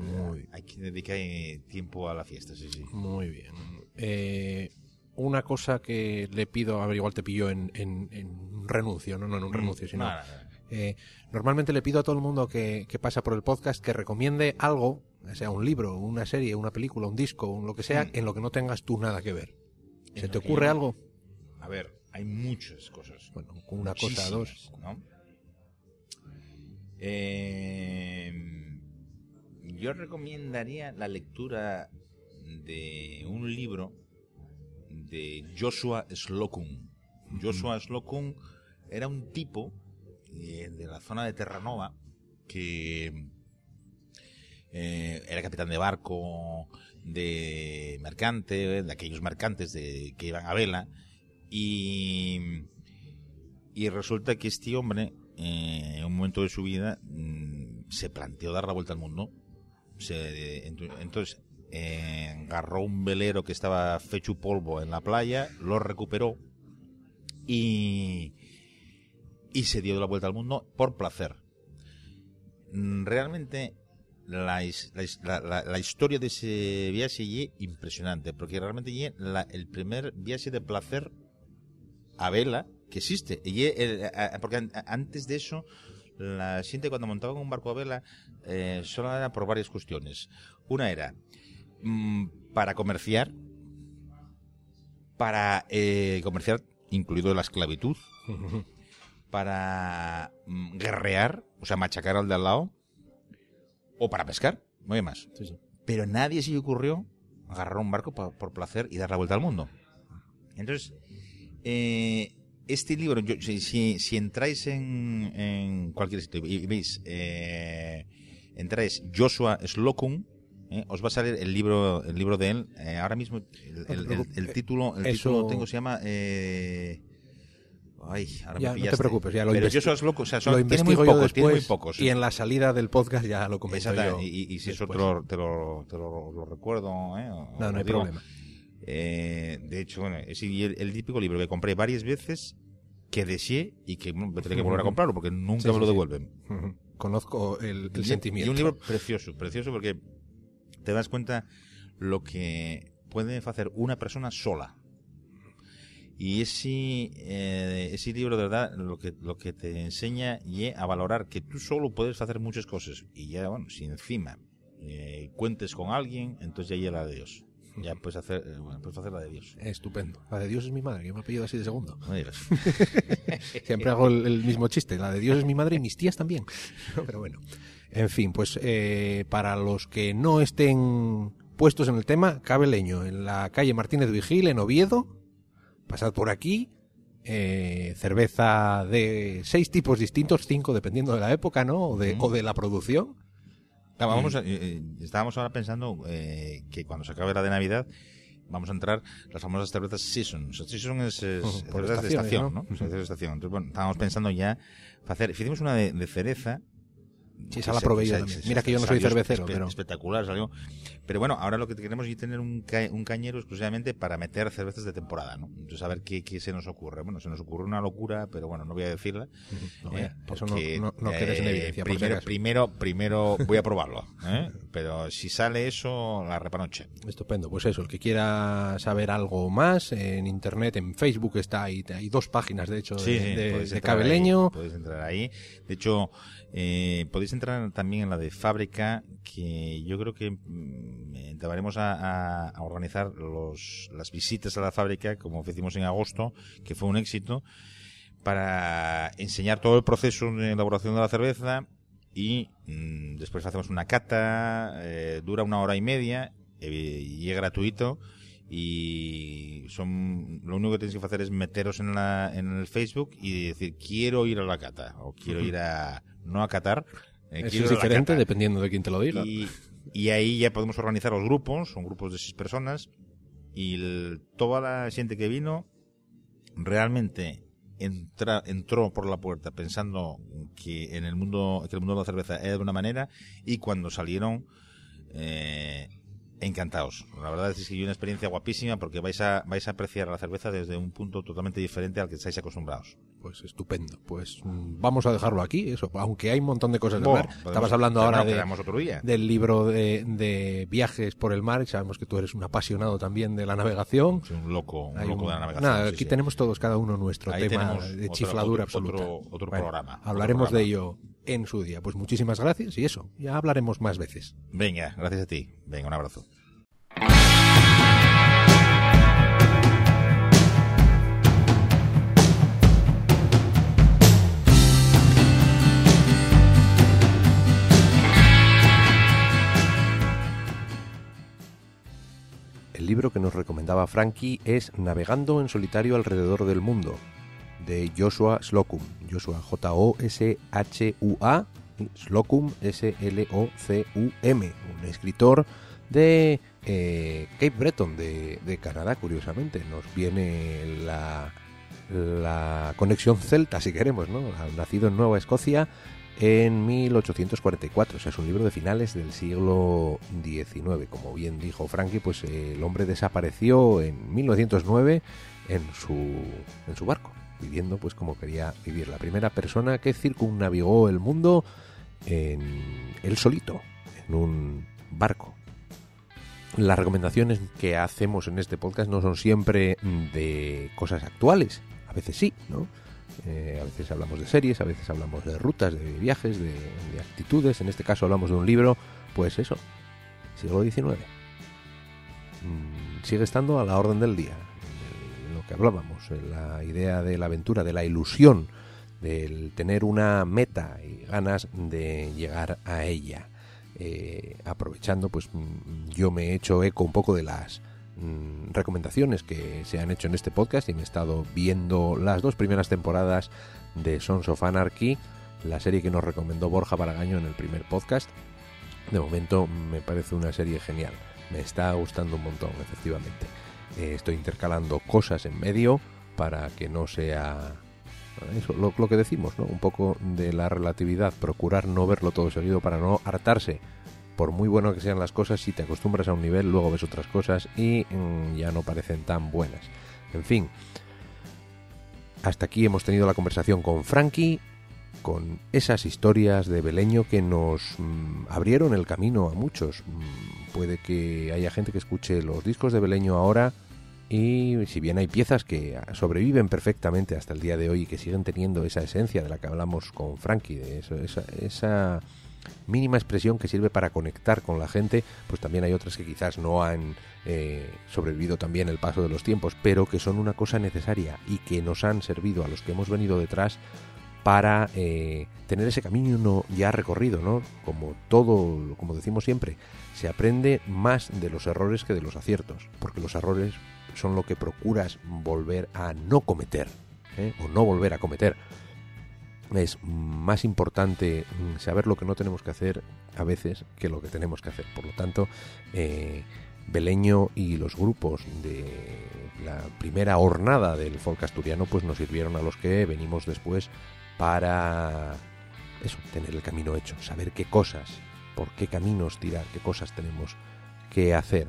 hay que dedicar eh, tiempo a la fiesta, sí, sí. Muy bien. Eh, una cosa que le pido, a ver, igual te pillo en, en- en un renuncio, no, no en un renuncio, sino... Mm, No, no, no. Eh, normalmente le pido a todo el mundo que, que pasa por el podcast que recomiende algo, sea un libro, una serie, una película, un disco, un lo que sea, Mm. en lo que no tengas tú nada que ver. ¿Se te ocurre algo? A ver, hay muchas cosas. Bueno, con una cosa, dos. Muchísimas, ¿no? Eh, yo recomendaría la lectura de un libro de Joshua Slocum. Joshua Slocum era un tipo eh, de la zona de Terranova que eh, era capitán de barco, de mercante, de aquellos mercantes de, que iban a vela, y, y resulta que este hombre, eh, en un momento de su vida, mm, se planteó dar la vuelta al mundo. Se- entonces, agarró un velero que estaba fecho polvo en la playa, lo recuperó y, y se dio la vuelta al mundo por placer. Mm, Realmente la, la his- la- la- la historia de ese viaje es impresionante, porque realmente es el primer viaje de placer a vela que existe. Y porque antes de eso, la gente cuando montaba un barco a vela eh, solo era por varias cuestiones. Una era mm, para comerciar, para eh, comerciar, incluido la esclavitud, para mm, guerrear, o sea, machacar al de al lado, o para pescar, no hay más. Sí, sí. Pero nadie se le ocurrió agarrar un barco pa- por placer y dar la vuelta al mundo. Entonces, eh, este libro, yo- si, si- si entráis en, en cualquier sitio y, y veis, eh, entráis Joshua Slocum, eh, os va a salir el libro, el libro de él. Eh, ahora mismo el, el- el- el título, el Eso- título lo tengo se llama. eh, Ay, ahora Ya, me no te preocupes, ya lo Pero yo esos locos, o sea, son, lo tiene muy pocos, tiene muy después pocos. y en la salida del podcast ya lo comento Exacto, yo. y, y si eso después. te lo, te lo, te lo- lo recuerdo, ¿eh? No, no hay digo. problema. Eh, de hecho, bueno, es el, típico libro que compré varias veces, que deseé y que bueno, tendré que volver a comprarlo porque nunca Sí, me lo devuelven. Conozco el, el Y- sentimiento. Y un libro precioso, precioso porque te das cuenta lo que puede hacer una persona sola. Y ese, eh, ese libro de verdad lo que, lo que te enseña y a valorar que tú solo puedes hacer muchas cosas. Y ya, bueno, si encima eh, cuentes con alguien, entonces ya llega la de Dios. Ya puedes hacer, eh, bueno, puedes hacer la de Dios. Estupendo. La de Dios es mi madre, que me ha apellido así de segundo. No digas. Siempre hago el, el mismo chiste. La de Dios es mi madre y mis tías también. Pero bueno. En fin, pues eh, para los que no estén puestos en el tema, Cabe Leño, en la calle Martínez Vigil, en Oviedo. Pasad por aquí. eh, cerveza de seis tipos distintos, cinco dependiendo de la época, ¿no? O de, o de la producción. Vamos a- eh, eh, estábamos ahora pensando eh, que cuando se acabe la de Navidad vamos a entrar las famosas cervezas season. Season es, cervezas de estación, ¿no? ¿no? Cervezas de estación. Entonces, bueno, estábamos pensando ya hacer. Hicimos una de, de cereza. Sí, esa la probé yo también. Mira que yo no soy cervecero, espe- pero- Espectacular salió. Pero bueno, ahora lo que queremos es tener un, ca- un cañero exclusivamente para meter cervezas de temporada, ¿no? Entonces, a ver qué, qué se nos ocurre. Bueno, se nos ocurre una locura, pero bueno, no voy a decirla. No, Eh, vaya, eso no, porque, no, no quedes en eh, evidencia. por Primero, primero, primero voy a probarlo. ¿eh? Pero si sale eso, la repanoche. Estupendo, pues eso, el que quiera saber algo más, en internet, en Facebook está ahí, hay dos páginas de hecho de, Sí, de- podéis de Cabeleño. ahí, podéis entrar ahí. De hecho, eh, podéis entrar también en la de fábrica, que yo creo que mm, entraremos a, a- a organizar los, las visitas a la fábrica, como hicimos en agosto, que fue un éxito, para enseñar todo el proceso de elaboración de la cerveza y mm, después hacemos una cata, eh, dura una hora y media eh, y es gratuito y son lo único que tenéis que hacer es meteros en la en el Facebook y decir quiero ir a la cata o quiero ir a no a catar eh, Eso quiero es diferente cata. dependiendo de quién te lo diga. y, y ahí ya podemos organizar los grupos son grupos de seis personas y el- toda la gente que vino realmente entra, entró por la puerta pensando que en el mundo que el mundo de la cerveza era de una manera y cuando salieron eh, encantados la verdad es que hay una experiencia guapísima porque vais a vais a apreciar la cerveza desde un punto totalmente diferente al que estáis acostumbrados Pues estupendo. Pues mm, vamos a dejarlo aquí, eso, aunque hay un montón de cosas de Bueno, podemos- Estabas hablando ahora de, otro día del libro de, de viajes por el mar y sabemos que tú eres un apasionado también de la navegación. Soy un loco un Hay loco un- de la navegación nada, aquí sí. tenemos todos cada uno nuestro Ahí tema de chifladura otro- absoluta. otro- otro Bueno, programa, otro Hablaremos de ello en su día. Pues muchísimas gracias y eso, ya hablaremos más veces. Venga, gracias a ti. Venga, un abrazo. El libro que nos recomendaba Frankie es Navegando en solitario alrededor del mundo, de Joshua Slocum. Joshua J-O-S-H-U-A, Slocum S-L-O-C-U-M, un escritor de eh, Cape Breton, de, de Canadá, curiosamente. Nos viene la, la conexión celta, si queremos, ¿no? Nacido en Nueva Escocia en 1844. O sea, es un libro de finales del siglo XIX. Como bien dijo Frankie, pues el hombre desapareció en 1909 en su, en su barco, viviendo pues como quería vivir. La primera persona que circunnavegó el mundo en él solito, en un barco. Las recomendaciones que hacemos en este podcast no son siempre de cosas actuales, a veces sí, ¿no? Eh, a veces hablamos de series, a veces hablamos de rutas, de viajes, de, de actitudes. En este caso hablamos de un libro, pues eso, siglo XIX. Mm, sigue estando a la orden del día. Que hablábamos, eh, la idea de la aventura, de la ilusión, del tener una meta y ganas de llegar a ella. Eh, aprovechando, pues mm, yo me he hecho eco un poco de las mm, recomendaciones que se han hecho en este podcast y me he estado viendo las dos primeras temporadas de Sons of Anarchy, la serie que nos recomendó Borja Baragaño en el primer podcast. De momento me parece una serie genial, me está gustando un montón, efectivamente. Eh, estoy intercalando cosas en medio para que no sea eso, lo, lo, que decimos, ¿no? Un poco de la relatividad, procurar no verlo todo seguido para no hartarse. Por muy bueno que sean las cosas, si te acostumbras a un nivel, luego ves otras cosas y mmm, ya no parecen tan buenas. En fin, hasta aquí hemos tenido la conversación con Frankie, con esas historias de Beleño que nos mmm, abrieron el camino a muchos. Mmm, puede que haya gente que escuche los discos de Beleño ahora y si bien hay piezas que sobreviven perfectamente hasta el día de hoy y que siguen teniendo esa esencia de la que hablamos con Frankie, de eso, esa, esa, mínima expresión que sirve para conectar con la gente, pues también hay otras que quizás no han eh, sobrevivido también el paso de los tiempos, pero que son una cosa necesaria y que nos han servido a los que hemos venido detrás para eh, tener ese camino ya recorrido, ¿no? Como todo, como decimos siempre, se aprende más de los errores que de los aciertos, porque los errores son lo que procuras volver a no cometer ¿eh? o no volver a cometer. Es más importante saber lo que no tenemos que hacer a veces que lo que tenemos que hacer. Por lo tanto, eh, Beleño y los grupos de la primera hornada del folk asturiano pues nos sirvieron a los que venimos después para eso, tener el camino hecho, saber qué cosas, por qué caminos tirar, qué cosas tenemos que hacer.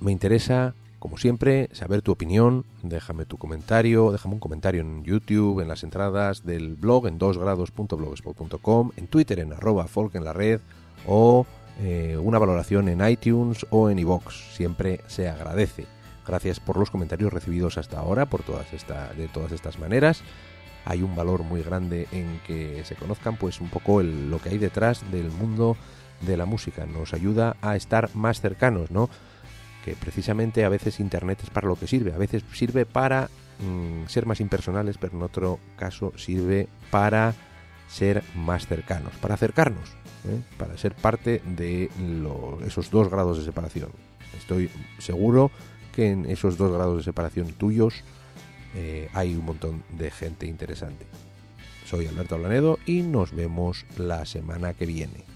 Me interesa, como siempre, saber tu opinión. Déjame tu comentario, déjame un comentario en YouTube, en las entradas del blog en dosgrados.blogspot.com, en Twitter en arroba folk en la red o eh, una valoración en iTunes o en iVoox. Siempre se agradece. Gracias por los comentarios recibidos hasta ahora, por todas esta, de todas estas maneras. Hay un valor muy grande en que se conozcan pues un poco lo que hay detrás del mundo de la música. Nos ayuda a estar más cercanos, ¿no? que precisamente a veces Internet es para lo que sirve, a veces sirve para mmm, ser más impersonales, pero en otro caso sirve para ser más cercanos, para acercarnos, ¿eh? para ser parte de esos dos grados de separación. Estoy seguro que en esos dos grados de separación tuyos eh, hay un montón de gente interesante. Soy Alberto Blanedo y nos vemos la semana que viene.